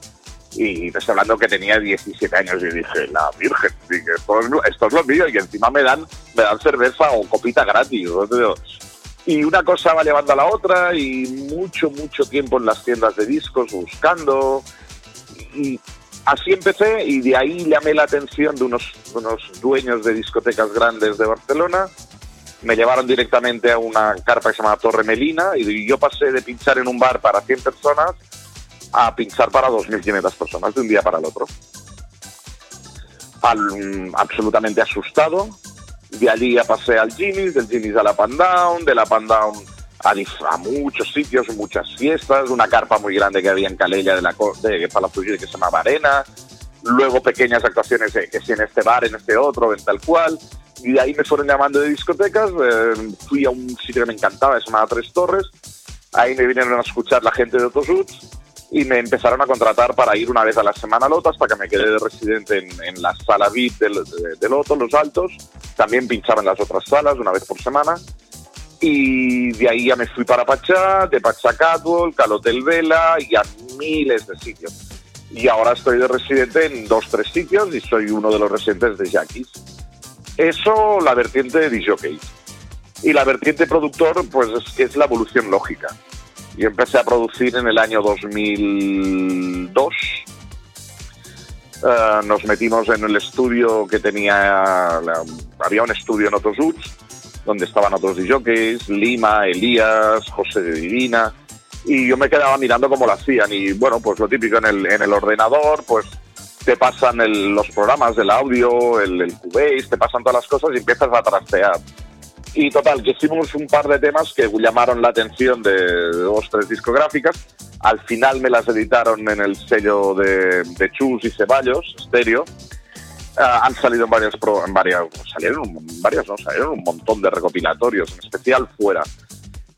Speaker 10: Y te estoy hablando que tenía 17 años y dije, la virgen, dije, esto, es, esto es lo mío y encima me dan, me dan cerveza o copita gratis. Y una cosa va llevando a la otra y mucho, mucho tiempo en las tiendas de discos buscando. Y así empecé y de ahí llamé la atención de unos, unos dueños de discotecas grandes de Barcelona. Me llevaron directamente a una carpa que se llama Torre Melina y yo pasé de pinchar en un bar para 100 personas a pinchar para 2.500 personas de un día para el otro. Al- mm, absolutamente asustado. De allí ya pasé al Ginis, del Ginis a la Pandown, de la Pandown a, dif- a muchos sitios, muchas fiestas, una carpa muy grande que había en Calella de, la, de Palafrugell que se llamaba Arena, luego pequeñas actuaciones que si en este bar, en este otro, en tal cual, y de ahí me fueron llamando de discotecas, eh, fui a un sitio que me encantaba, que se llamaba Tres Torres, Ahí me vinieron a escuchar la gente de Otosuts y me empezaron a contratar para ir una vez a la semana a Loto hasta que me quedé de residente en, en la sala VIP de, de Loto, Los Altos. También pinchaba en las otras salas una vez por semana. Y de ahí ya me fui para Pachá, de Pachá Catwalk, al Hotel Vela y a miles de sitios. Y ahora estoy de residente en dos, tres sitios y soy uno de los residentes de Jackies. Eso la vertiente de DJ. Y la vertiente productor, pues es es la evolución lógica. Yo empecé a producir en el año 2002. Eh, nos metimos en el estudio que tenía, la- había un estudio en Otosuts, donde estaban otros DJs, Lima, Elías, José de Divina, y yo me quedaba mirando cómo lo hacían. Y bueno, pues lo típico en el, en el ordenador, pues te pasan el- los programas del audio, el, el Cubase, te pasan todas las cosas y empiezas a trastear. Y total, que hicimos un par de temas que llamaron la atención de dos, tres discográficas. Al final me las editaron en el sello de, de Chus y Ceballos, estéreo. Ah, han salido en varias, pro- en varias, salieron varias, no, salieron un montón de recopilatorios, en especial fuera.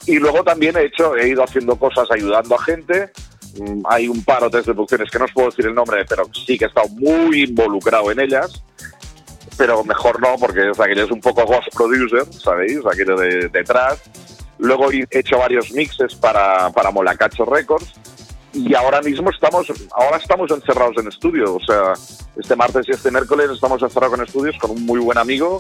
Speaker 10: Y luego también he hecho, he ido haciendo cosas ayudando a gente. Mm, Hay un par o tres de producciones que no os puedo decir el nombre, pero sí que he estado muy involucrado en ellas pero mejor no, porque es aquello es un poco ghost producer, ¿sabéis? Aquello de detrás. Luego he hecho varios mixes para, para Molacacho Records y ahora mismo estamos, ahora estamos encerrados en estudio. O sea, este martes y este miércoles estamos encerrados en estudios con un muy buen amigo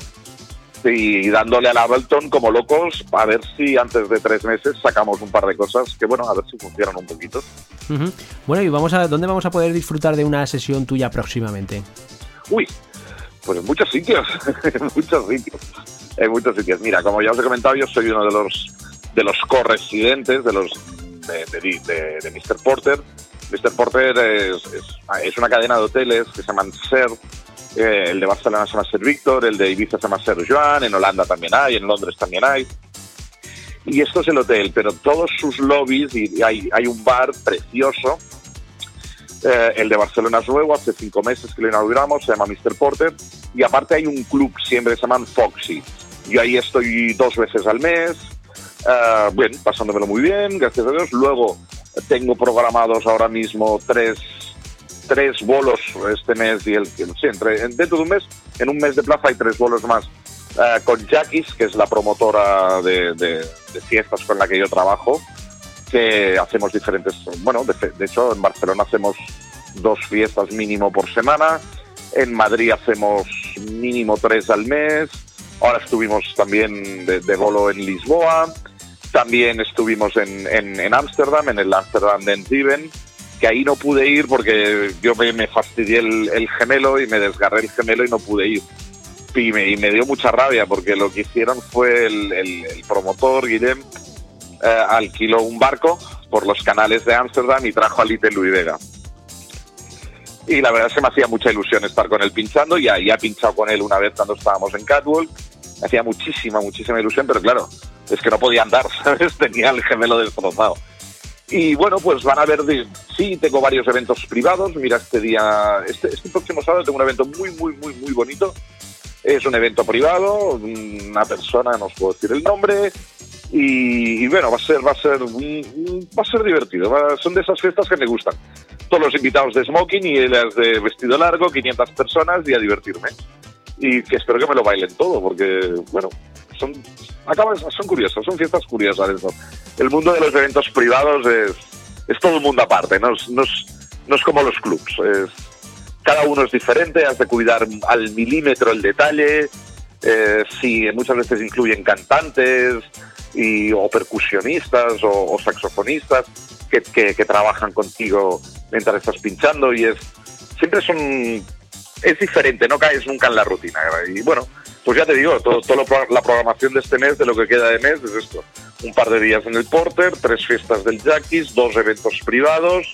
Speaker 10: y dándole al Ableton como locos a ver si antes de tres meses sacamos un par de cosas que, bueno, a ver si funcionan un poquito.
Speaker 2: Ujú. Bueno, y vamos a, ¿dónde vamos a poder disfrutar de una sesión tuya próximamente?
Speaker 10: Uy, pues en muchos sitios, en muchos sitios, en muchos sitios. Mira, como ya os he comentado, yo soy uno de los de los co-residentes de los de, de, Mr. Porter. Mr. Porter es, es, es una cadena de hoteles que se llaman Ser. eh, el de Barcelona se llama Ser Víctor, el de Ibiza se llama Ser Joan, en Holanda también hay, en Londres también hay. Y esto es el hotel, pero todos sus lobbies, y hay, hay un bar precioso, eh, el de Barcelona es nuevo, hace cinco meses que lo inauguramos, se llama Mr. Porter. Y aparte hay un club siempre que se llama Foxy. Yo ahí estoy dos veces al mes, eh, pasándomelo muy bien, gracias a Dios. Luego tengo programados ahora mismo tres, tres bolos este mes y el sí, entre, dentro de un mes, en un mes de plaza hay tres bolos más. eh, con Jackies, que es la promotora de, de- de fiestas con la que yo trabajo, que hacemos diferentes, bueno, de, de hecho en Barcelona hacemos dos fiestas mínimo por semana, en Madrid hacemos mínimo tres al mes, ahora estuvimos también de, de bolo en Lisboa, también estuvimos en en- en Ámsterdam, en, el Ámsterdam de Enziven, que ahí no pude ir porque yo me, me fastidié el, el gemelo y me desgarré el gemelo y no pude ir. Y me, y me dio mucha rabia porque lo que hicieron fue el, el- el promotor, Guillem, eh, alquiló un barco por los canales de Ámsterdam y trajo a Little Louis Vega. Y la verdad es que me hacía mucha ilusión estar con él pinchando. Ya, ya he pinchado con él una vez cuando estábamos en Catwalk. Me hacía muchísima, muchísima ilusión, pero claro, es que no podía andar, ¿sabes? Tenía el gemelo destrozado. Y bueno, pues van a ver, sí, tengo varios eventos privados. Mira, este día, este, este próximo sábado tengo un evento muy, muy, muy, muy bonito. Es un evento privado, una persona, no os puedo decir el nombre, y, y bueno, va a ser, va a ser, va a ser divertido. va- son de esas fiestas que me gustan. Todos los invitados de smoking y las de vestido largo, 500 personas y a divertirme. Y que espero que me lo bailen todo, porque bueno, son, acaban, son curiosas, son fiestas curiosas eso. El mundo de los eventos privados es, es todo un mundo aparte, no es, no es, no es como los clubs. Es, cada uno es diferente, has de cuidar al milímetro el detalle. Eh, sí, muchas veces incluyen cantantes y, o percusionistas o, o saxofonistas que, que- que trabajan contigo mientras estás pinchando y es siempre son es diferente, no caes nunca en la rutina. Y bueno, pues ya te digo, todo, todo la programación de este mes, de lo que queda de mes, es esto. Un par de días en el Porter, tres fiestas del Jackies, dos eventos privados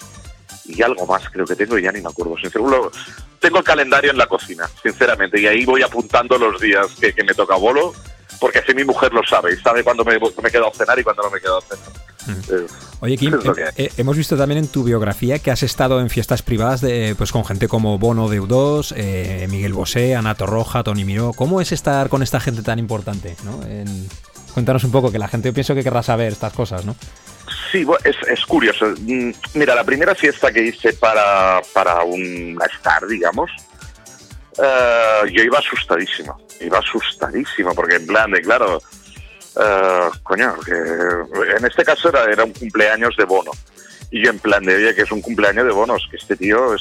Speaker 10: y algo más creo que tengo, ya ni me acuerdo. Sincero, tengo el calendario en la cocina, sinceramente, y ahí voy apuntando los días que, que me toca bolo, porque así mi mujer lo sabe, y sabe cuándo me, me he quedado a cenar y cuándo no me he quedado a cenar.
Speaker 3: Oye, Kim, eh, eh, hemos visto también en tu biografía que has estado en fiestas privadas de, pues con gente como Bono de U2, eh, Miguel Bosé, Anato Roja, Tony Miró. ¿Cómo es estar con esta gente tan importante? ¿no? En- Cuéntanos un poco, que la gente yo pienso que querrá saber estas cosas, ¿no?
Speaker 10: Sí, es, es curioso. Mm, Mira, la primera fiesta que hice para, para una star, digamos, eh, yo iba asustadísimo. Iba asustadísimo, porque en plan de, claro, eh, coño, que en este caso era, era un cumpleaños de bono. Y yo en plan de, oye, que es un cumpleaños de bonos, que este tío,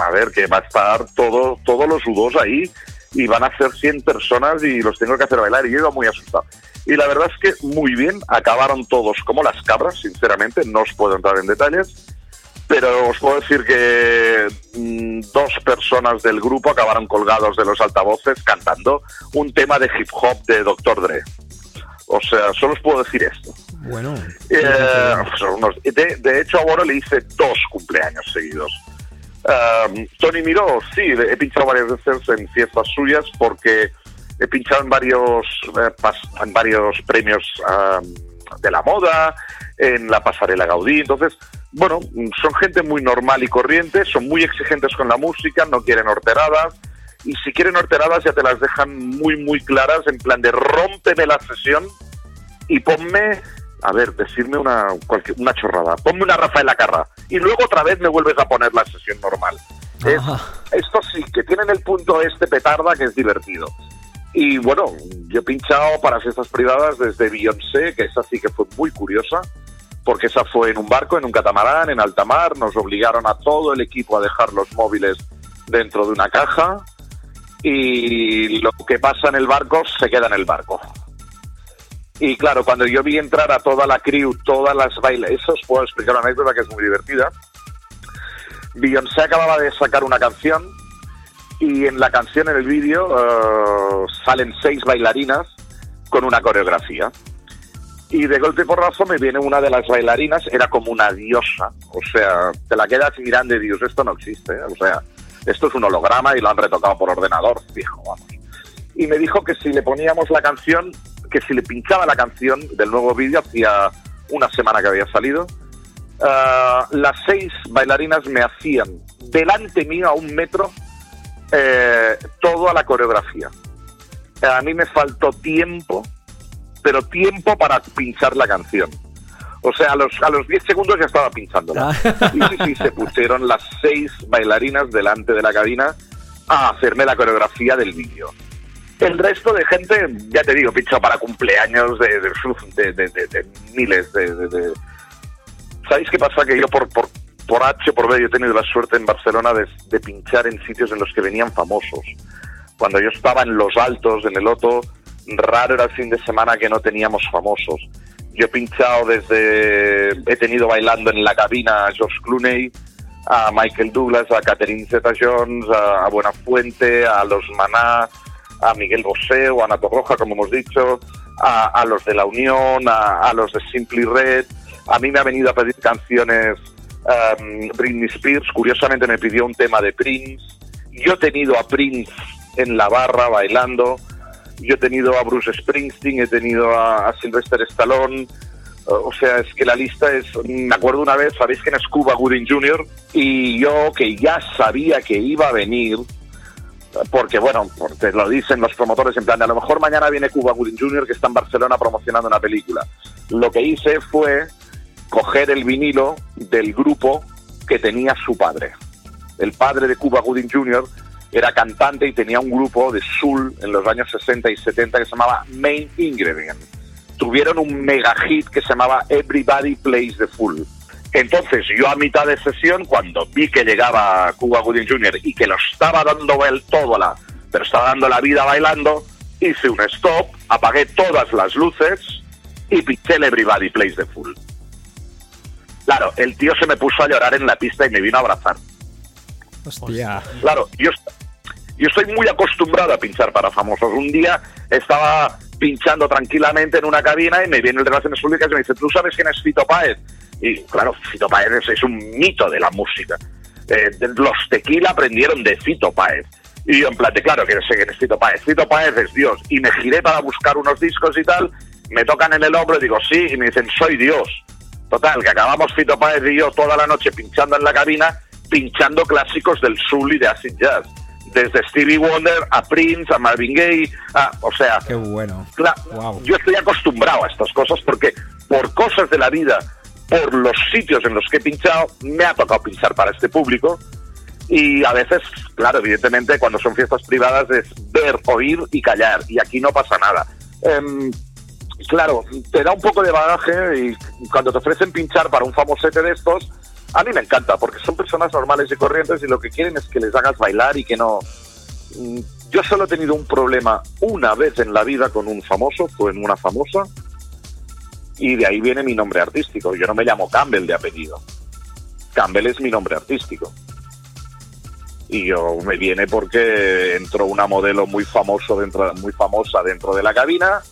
Speaker 10: a ver, que va a estar todo, todos los U2 ahí y van a ser 100 personas y los tengo que hacer bailar. Y yo iba muy asustado. Y la verdad es que muy bien, acabaron todos como las cabras, sinceramente, no os puedo entrar en detalles, pero os puedo decir que mm, dos personas del grupo acabaron colgados de los altavoces cantando un tema de hip hop de Dr. Dre. O sea, solo os puedo decir esto.
Speaker 3: Bueno.
Speaker 10: Eh, de, de hecho, a Bono le hice dos cumpleaños seguidos. Um, Tony Miró, sí, he pinchado varias veces en fiestas suyas porque he pinchado en varios, eh, pas- en varios premios um, de la moda, en la pasarela Gaudí. Entonces, bueno, son gente muy normal y corriente, son muy exigentes con la música, no quieren horteradas. Y si quieren horteradas ya te las dejan muy, muy claras, en plan de rómpeme la sesión y ponme, a ver, decirme una, una chorrada, ponme una Rafaela Carra y luego otra vez me vuelves a poner la sesión normal. Es- esto sí, que tienen el punto este petarda que es divertido. Y bueno, yo he pinchado para fiestas privadas desde Beyoncé, que esa sí que fue muy curiosa, porque esa fue en un barco, en un catamarán, en alta mar, nos obligaron a todo el equipo a dejar los móviles dentro de una caja y lo que pasa en el barco se queda en el barco. Y claro, cuando yo vi entrar a toda la crew, todas las bailas, eso os puedo explicar una anécdota que es muy divertida. Beyoncé acababa de sacar una canción y en la canción, en el vídeo, eh, salen seis bailarinas con una coreografía. Y de golpe porrazo me viene una de las bailarinas, era como una diosa. O sea, te la quedas mirando y Dios, esto no existe. ¿eh? O sea, esto es un holograma y lo han retocado por ordenador, fijo, vamos. Y me dijo que si le poníamos la canción, que si le pinchaba la canción del nuevo vídeo, hacía una semana que había salido, ah, las seis bailarinas me hacían delante mío a un metro eh, toda la coreografía. A mí me faltó tiempo, pero tiempo para pinchar la canción. O sea, a los, a los 10 segundos ya estaba pinchándola. Y sí, sí, se pusieron las seis bailarinas delante de la cabina a hacerme la coreografía del vídeo. El resto de gente, ya te digo, pinchado para cumpleaños de, de, de- de- miles de, ¿Sabéis qué pasa? Que yo por, por, por H o por B yo he tenido la suerte en Barcelona de, pinchar en sitios en los que venían famosos. Cuando yo estaba en Los Altos, en el Oto, raro era el fin de semana que no teníamos famosos. Yo he pinchado desde... He tenido bailando en la cabina a George Clooney, a Michael Douglas, a Catherine Zeta-Jones, a, Buenafuente, a los Maná, a Miguel Bosé o a Ana Torroja, como hemos dicho, a, a los de La Unión, a, a los de Simply Red. A mí me ha venido a pedir canciones um, Britney Spears. Curiosamente me pidió un tema de Prince. Yo he tenido a Prince en la barra bailando. Yo he tenido a Bruce Springsteen, he tenido a, Sylvester Stallone. Uh, O sea, es que la lista es... Me acuerdo una vez, ¿sabéis quién es Cuba Gooding Jr.? Y yo, que ya sabía que iba a venir, porque bueno, porque lo dicen los promotores en plan a lo mejor mañana viene Cuba Gooding Jr. que está en Barcelona promocionando una película. Lo que hice fue coger el vinilo del grupo que tenía su padre. El padre de Cuba Gooding Jr. era cantante y tenía un grupo de soul en los años 60 y 70 que se llamaba Main Ingredient. Tuvieron un mega hit que se llamaba Everybody Plays the Fool. Entonces yo a mitad de sesión, cuando vi que llegaba Cuba Gooding Jr. y que lo estaba dando el todo, la, pero estaba dando la vida bailando, hice un stop, apagué todas las luces y pinché el Everybody Plays the Fool. Claro, el tío se me puso a llorar en la pista y me vino a abrazar.
Speaker 3: Hostia.
Speaker 10: Claro, yo, yo estoy muy acostumbrado a pinchar para famosos. Un día estaba pinchando tranquilamente en una cabina y me viene el de Relaciones Públicas y me dice, ¿tú sabes quién es Fito Páez? Y claro, Fito Páez es, un mito de la música. Eh, los tequila aprendieron de Fito Páez. Y yo en plan, de, claro que sé quién es Fito Páez. Fito Páez es Dios. Y me giré para buscar unos discos y tal, me tocan en el hombro y digo, sí, y me dicen, soy Dios. Total, que acabamos Fito Páez y yo toda la noche pinchando en la cabina, pinchando clásicos del soul y de acid jazz. Desde Stevie Wonder a Prince, a Marvin Gaye, a, o sea,
Speaker 3: Qué bueno.
Speaker 10: Yo estoy acostumbrado a estas cosas porque por cosas de la vida por los sitios en los que he pinchado, me ha tocado pinchar para este público. Y a veces, claro, evidentemente, cuando son fiestas privadas es ver, oír y callar. Y aquí no pasa nada. Em, claro, te da un poco de bagaje y cuando te ofrecen pinchar para un famosete de estos, a mí me encanta, porque son personas normales y corrientes y lo que quieren es que les hagas bailar y que no... Mm, Yo solo he tenido un problema una vez en la vida con un famoso, fue en una famosa, y de ahí viene mi nombre artístico. Yo no me llamo Campbell de apellido. Campbell es mi nombre artístico. Y yo me viene porque entró una modelo muy famoso dentro, muy famosa dentro de la cabina,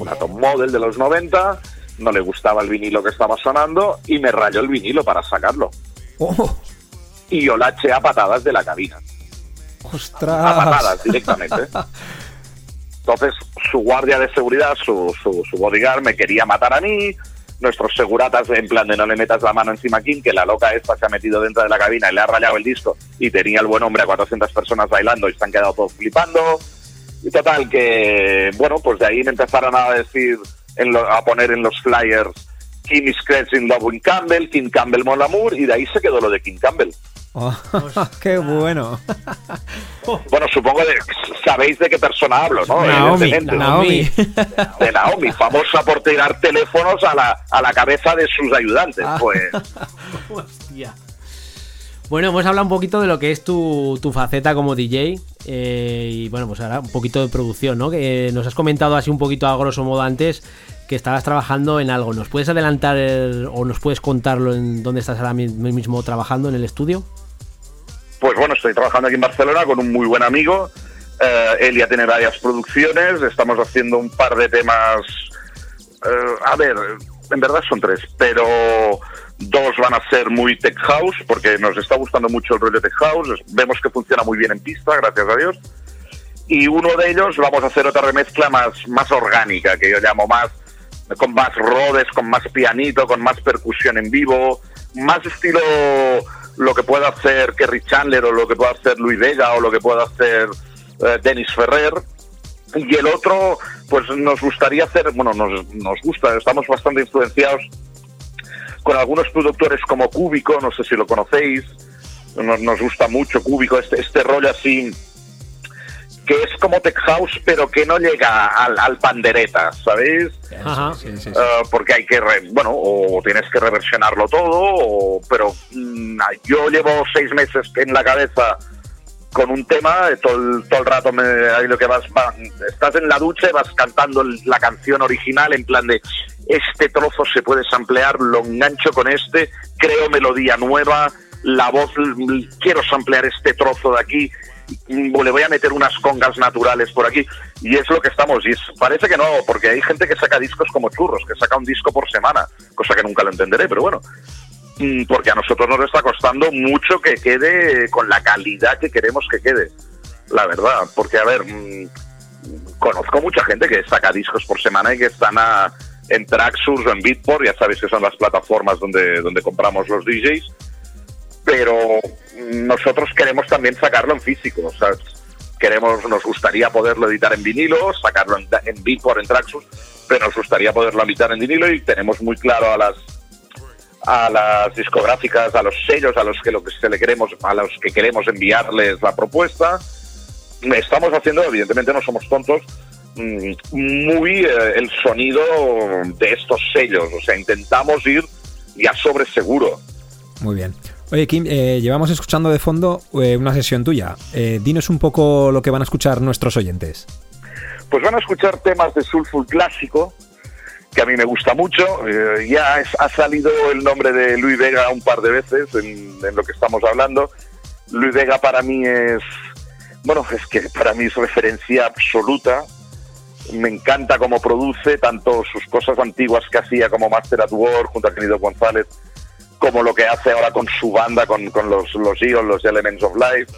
Speaker 10: una top model de los 90, no le gustaba el vinilo que estaba sonando y me rayó el vinilo para sacarlo.
Speaker 3: Oh,
Speaker 10: Y yo la eché a patadas de la cabina.
Speaker 3: ¡Ostras!
Speaker 10: A patadas directamente. Entonces, su guardia de seguridad, su, su, su bodyguard, me quería matar a mí. Nuestros seguratas, en plan de no le metas la mano encima a Kim, que la loca esta se ha metido dentro de la cabina y le ha rayado el disco. Y tenía el buen hombre a 400 personas bailando y se han quedado todos flipando. Y total, que, bueno, pues de ahí me empezaron a decir, en lo- a poner en los flyers, Kim is in Love with Campbell, Kim Campbell Mon Amour, y de ahí se quedó lo de Kim Campbell.
Speaker 3: Oh, ¡Qué bueno!
Speaker 10: Bueno, supongo que sabéis de qué persona hablo, ¿no?
Speaker 3: Naomi. Naomi.
Speaker 10: De Naomi, famosa por tirar teléfonos a la, a la cabeza de sus ayudantes.
Speaker 2: Ah.
Speaker 10: Pues
Speaker 2: Hostia. Bueno, hemos hablado un poquito de lo que es tu, tu faceta como DJ eh, y bueno, pues ahora un poquito de producción, ¿no? Que nos has comentado así un poquito a grosso modo antes que estabas trabajando en algo. ¿Nos puedes adelantar el- o nos puedes contarlo en dónde estás ahora mi- mismo trabajando en el estudio?
Speaker 10: Pues bueno, estoy trabajando aquí en Barcelona con un muy buen amigo. Eh, él ya tiene varias producciones. Estamos haciendo un par de temas. eh, a ver, en verdad son tres, pero dos van a ser muy tech house porque nos está gustando mucho el rollo tech house. Vemos que funciona muy bien en pista, gracias a Dios. Y uno de ellos vamos a hacer otra remezcla más, más orgánica, que yo llamo más con más rodes, con más pianito, con más percusión en vivo, más estilo lo que pueda hacer Kerry Chandler o lo que pueda hacer Luis Vega o lo que pueda hacer eh, Dennis Ferrer. Y el otro, pues nos gustaría hacer, bueno, nos, nos gusta, estamos bastante influenciados con algunos productores como Cúbico, no sé si lo conocéis, nos, nos gusta mucho Cúbico, este, este rollo así que es como tech house pero que no llega al, al pandereta, ¿sabéis?
Speaker 2: Ajá.
Speaker 10: Eh, porque hay que, re- bueno, o tienes que reversionarlo todo, o- pero mm, yo llevo seis meses en la cabeza con un tema, eh, todo el, todo el rato me, ahí lo que vas, va- estás en la ducha y vas cantando la canción original en plan de este trozo se puede samplear, lo engancho con este, creo melodía nueva, la voz, quiero samplear este trozo de aquí, mm, le voy a meter unas congas naturales por aquí y es lo que estamos y parece que no porque hay gente que saca discos como churros que saca un disco por semana cosa que nunca lo entenderé pero bueno Mm, porque a nosotros nos está costando mucho que quede con la calidad que queremos que quede la verdad porque a ver mm, conozco mucha gente que saca discos por semana y que están a- en Traxsource o en Beatport ya sabéis que son las plataformas donde donde compramos los DJs pero nosotros queremos también sacarlo en físico, o sea, queremos, nos gustaría poderlo editar en vinilo, sacarlo en, en Beatport, en Traxxus, pero nos gustaría poderlo editar en vinilo y tenemos muy claro a las a las discográficas, a los sellos, a los que lo que se le queremos, a los que queremos enviarles la propuesta. Estamos haciendo, evidentemente no somos tontos, muy eh, el sonido de estos sellos, o sea, intentamos ir ya sobre seguro.
Speaker 3: Muy bien. Oye, Kim, eh, llevamos escuchando de fondo eh, una sesión tuya. Dinos un poco lo que van a escuchar nuestros oyentes.
Speaker 10: Pues van a escuchar temas de Soulful clásico, que a mí me gusta mucho. Ya es- ha salido el nombre de Luis Vega un par de veces en, en lo que estamos hablando. Luis Vega para mí es, bueno, es que para mí es referencia absoluta. Me encanta cómo produce, tanto sus cosas antiguas que hacía como Master at War junto a Querido González, como lo que hace ahora con su banda, con, con los, los Eagles, los Elements of Life.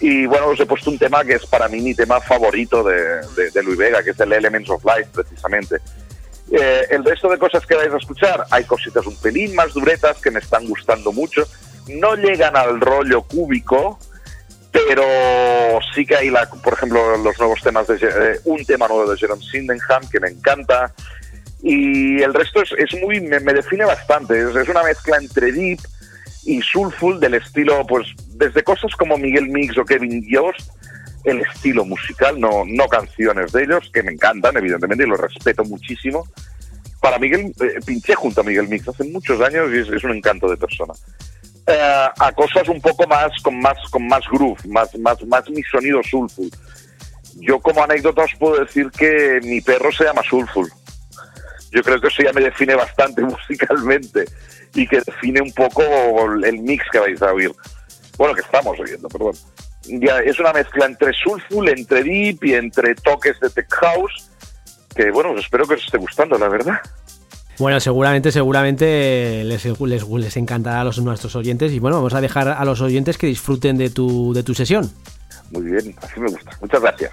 Speaker 10: Y bueno, os he puesto un tema que es para mí mi tema favorito de, de, de Luis Vega, que es el Elements of Life, precisamente. Eh, el resto de cosas que vais a escuchar, hay cositas un pelín más duretas que me están gustando mucho. No llegan al rollo cúbico, pero sí que hay, la, por ejemplo, los nuevos temas de eh, un tema nuevo de Jerome Sydenham que me encanta. Y el resto es, es muy, me, define bastante. Es, es una mezcla entre deep y soulful del estilo, pues, desde cosas como Miguel Mix o Kevin Yost, el estilo musical, no, no canciones de ellos, que me encantan, evidentemente, y los respeto muchísimo. Para Miguel, eh, pinché junto a Miguel Mix hace muchos años y es un encanto de persona. Eh, a cosas un poco más, con más, con más groove, más, más, más mi sonido soulful. Yo como anécdota os puedo decir que mi perro se llama Soulful. Yo creo que eso ya me define bastante musicalmente y que define un poco el mix que vais a oír. Bueno, que estamos oyendo, perdón. Ya es una mezcla entre soulful, entre deep y entre toques de tech house que, bueno, espero que os esté gustando, la verdad.
Speaker 2: Bueno, seguramente, seguramente les, les, les encantará a los, nuestros oyentes y bueno, vamos a dejar a los oyentes que disfruten de tu, de tu sesión.
Speaker 10: Muy bien, así me gusta. Muchas gracias.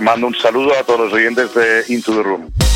Speaker 11: Mando un saludo a todos los oyentes de Into the Room.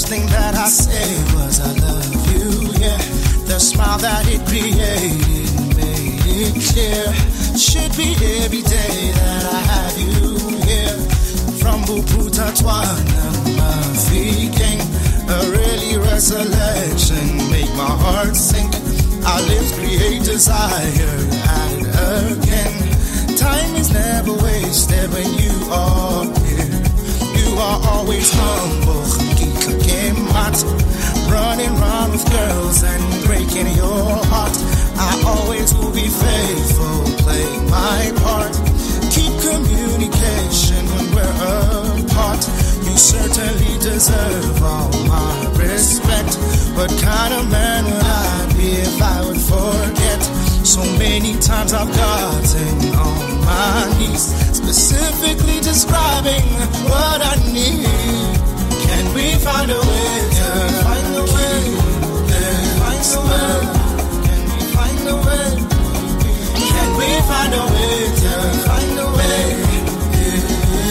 Speaker 11: first thing that I said was I love you, yeah. The smile that it created made it clear. Should be every day that I have you here. From Buputa to Anafiking, a really resurrection make my heart sink. Our lips create desire and again. Time is never wasted when you are here. You are always humble hot. Running round with girls and breaking your heart. I always will be faithful, play my part. Keep communication when we're apart. You certainly deserve all my respect. What kind of man would I be if I would forget? So many times I've gotten on my knees, specifically describing what I need. Can we find a way? Can we find a way? Can we find a way? Can we find a way? Can we find a way? Can we find a way?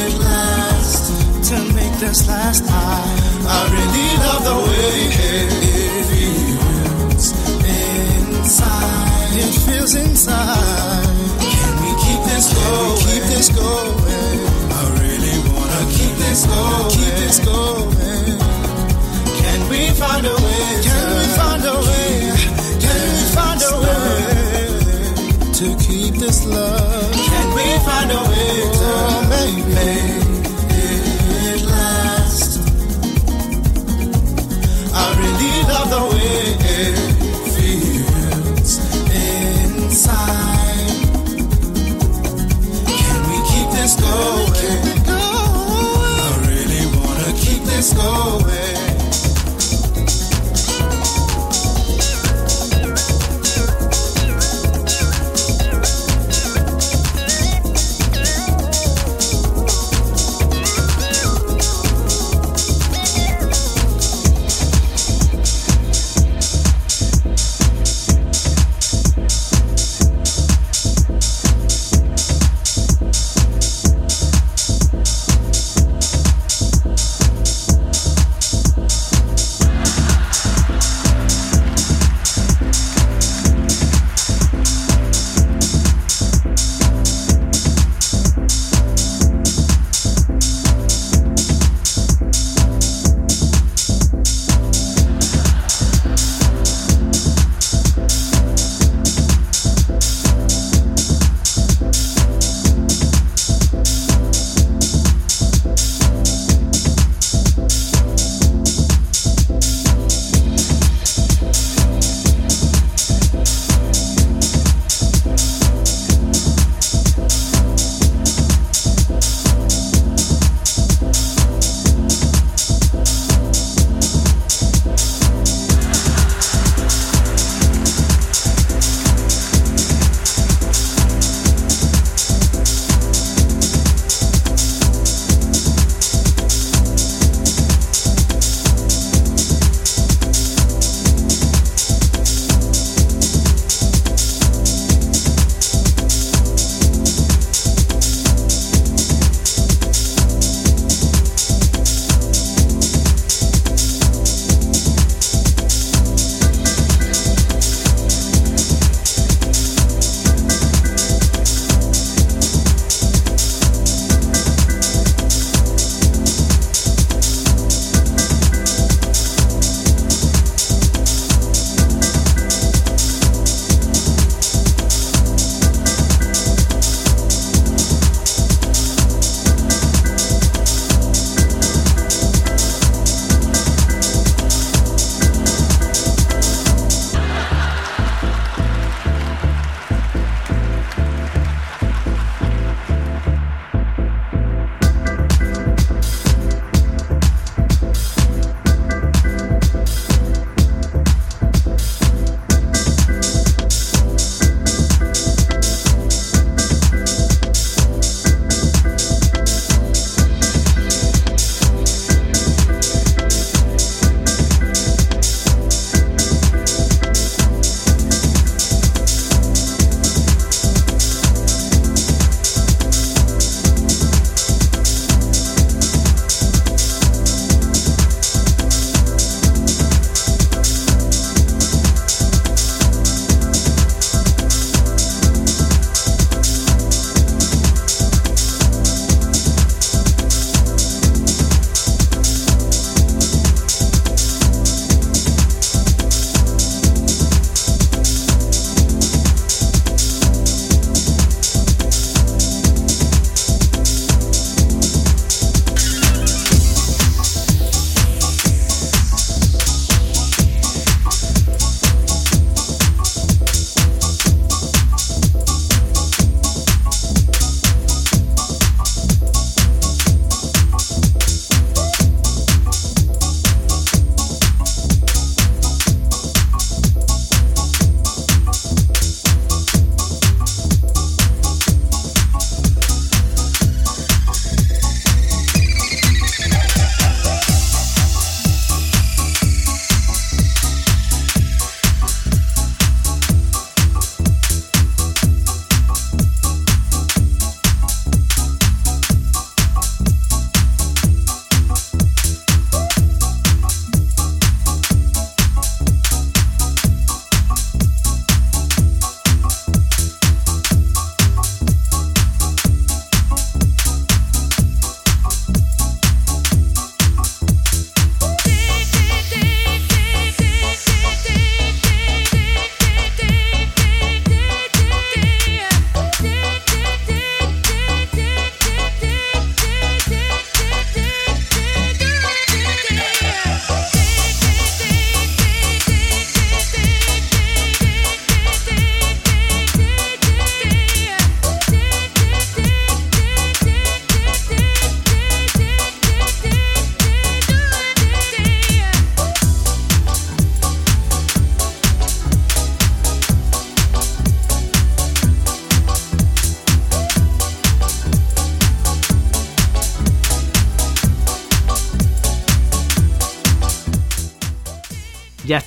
Speaker 11: It lasts to make this last. I I really love the way it feels inside. It feels inside. Can we keep this going? Keep this going this going? Keep this going. Can we find a way? Can we find a way? Can we find a way to keep this love? Can we find a way to make it last? I really love the way it feels inside. Can we keep this going? away.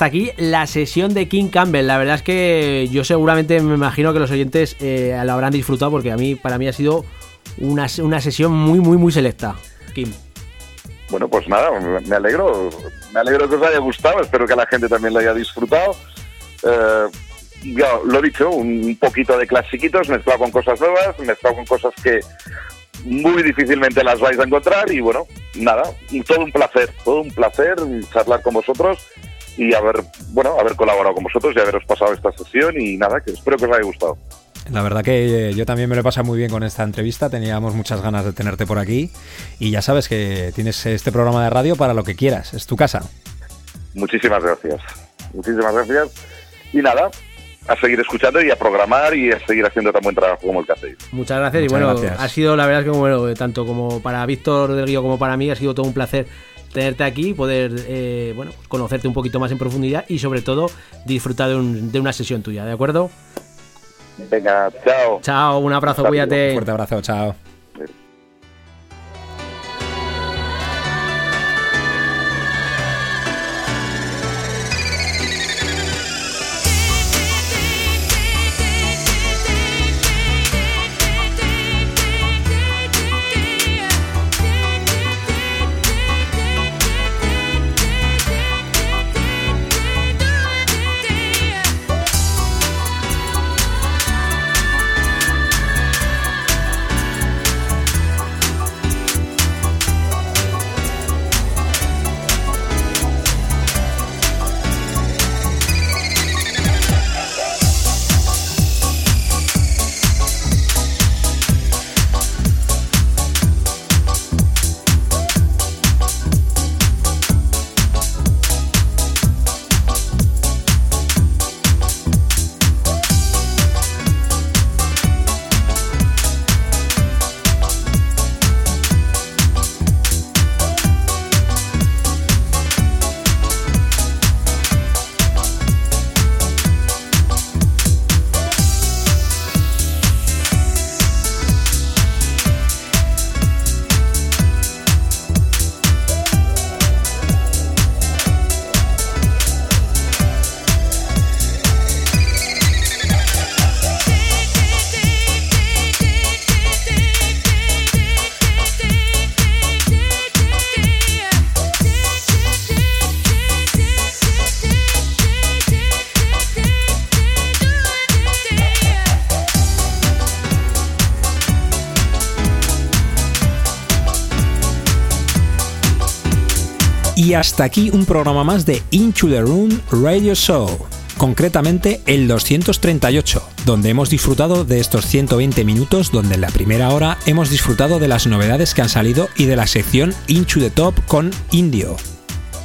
Speaker 2: Ya está aquí la sesión de King Campbell. La verdad es que yo seguramente me imagino que los oyentes eh, lo habrán disfrutado porque a mí, para mí ha sido una, una sesión muy, muy, muy selecta. Kim.
Speaker 10: Bueno, pues nada, me alegro. Me alegro que os haya gustado. Espero que la gente también lo haya disfrutado. Eh, ya lo he dicho, un poquito de clasiquitos mezclado con cosas nuevas, mezclado con cosas que muy difícilmente las vais a encontrar y bueno, nada, todo un placer, todo un placer charlar con vosotros y haber, bueno, haber colaborado con vosotros y haberos pasado esta sesión y nada, que espero que os haya gustado.
Speaker 3: La verdad que eh, yo también me lo he pasado muy bien con esta entrevista, teníamos muchas ganas de tenerte por aquí y ya sabes que tienes este programa de radio para lo que quieras, es tu casa.
Speaker 10: Muchísimas gracias, muchísimas gracias y nada, a seguir escuchando y a programar y a seguir haciendo tan buen trabajo como el que hacéis.
Speaker 2: Muchas gracias y bueno, ha sido la verdad que bueno, tanto como para Víctor del Río como para mí ha sido todo un placer tenerte aquí y poder eh, bueno, conocerte un poquito más en profundidad y sobre todo disfrutar de, un- de una sesión tuya, ¿de acuerdo?
Speaker 10: Venga, chao.
Speaker 2: Chao, un abrazo, cuídate.
Speaker 3: Fuerte abrazo, chao. Y hasta aquí un programa más de Into the Room Radio Show, concretamente el 238, donde hemos disfrutado de estos 120 minutos, donde en la primera hora hemos disfrutado de las novedades que han salido y de la sección Into the Top con Indio.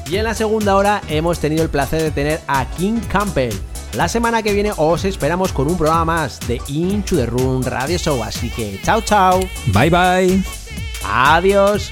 Speaker 2: Y en la segunda hora hemos tenido el placer de tener a King Campbell. La semana que viene os esperamos con un programa más de Into the Room Radio Show, así que chao chao.
Speaker 3: Bye bye.
Speaker 2: Adiós.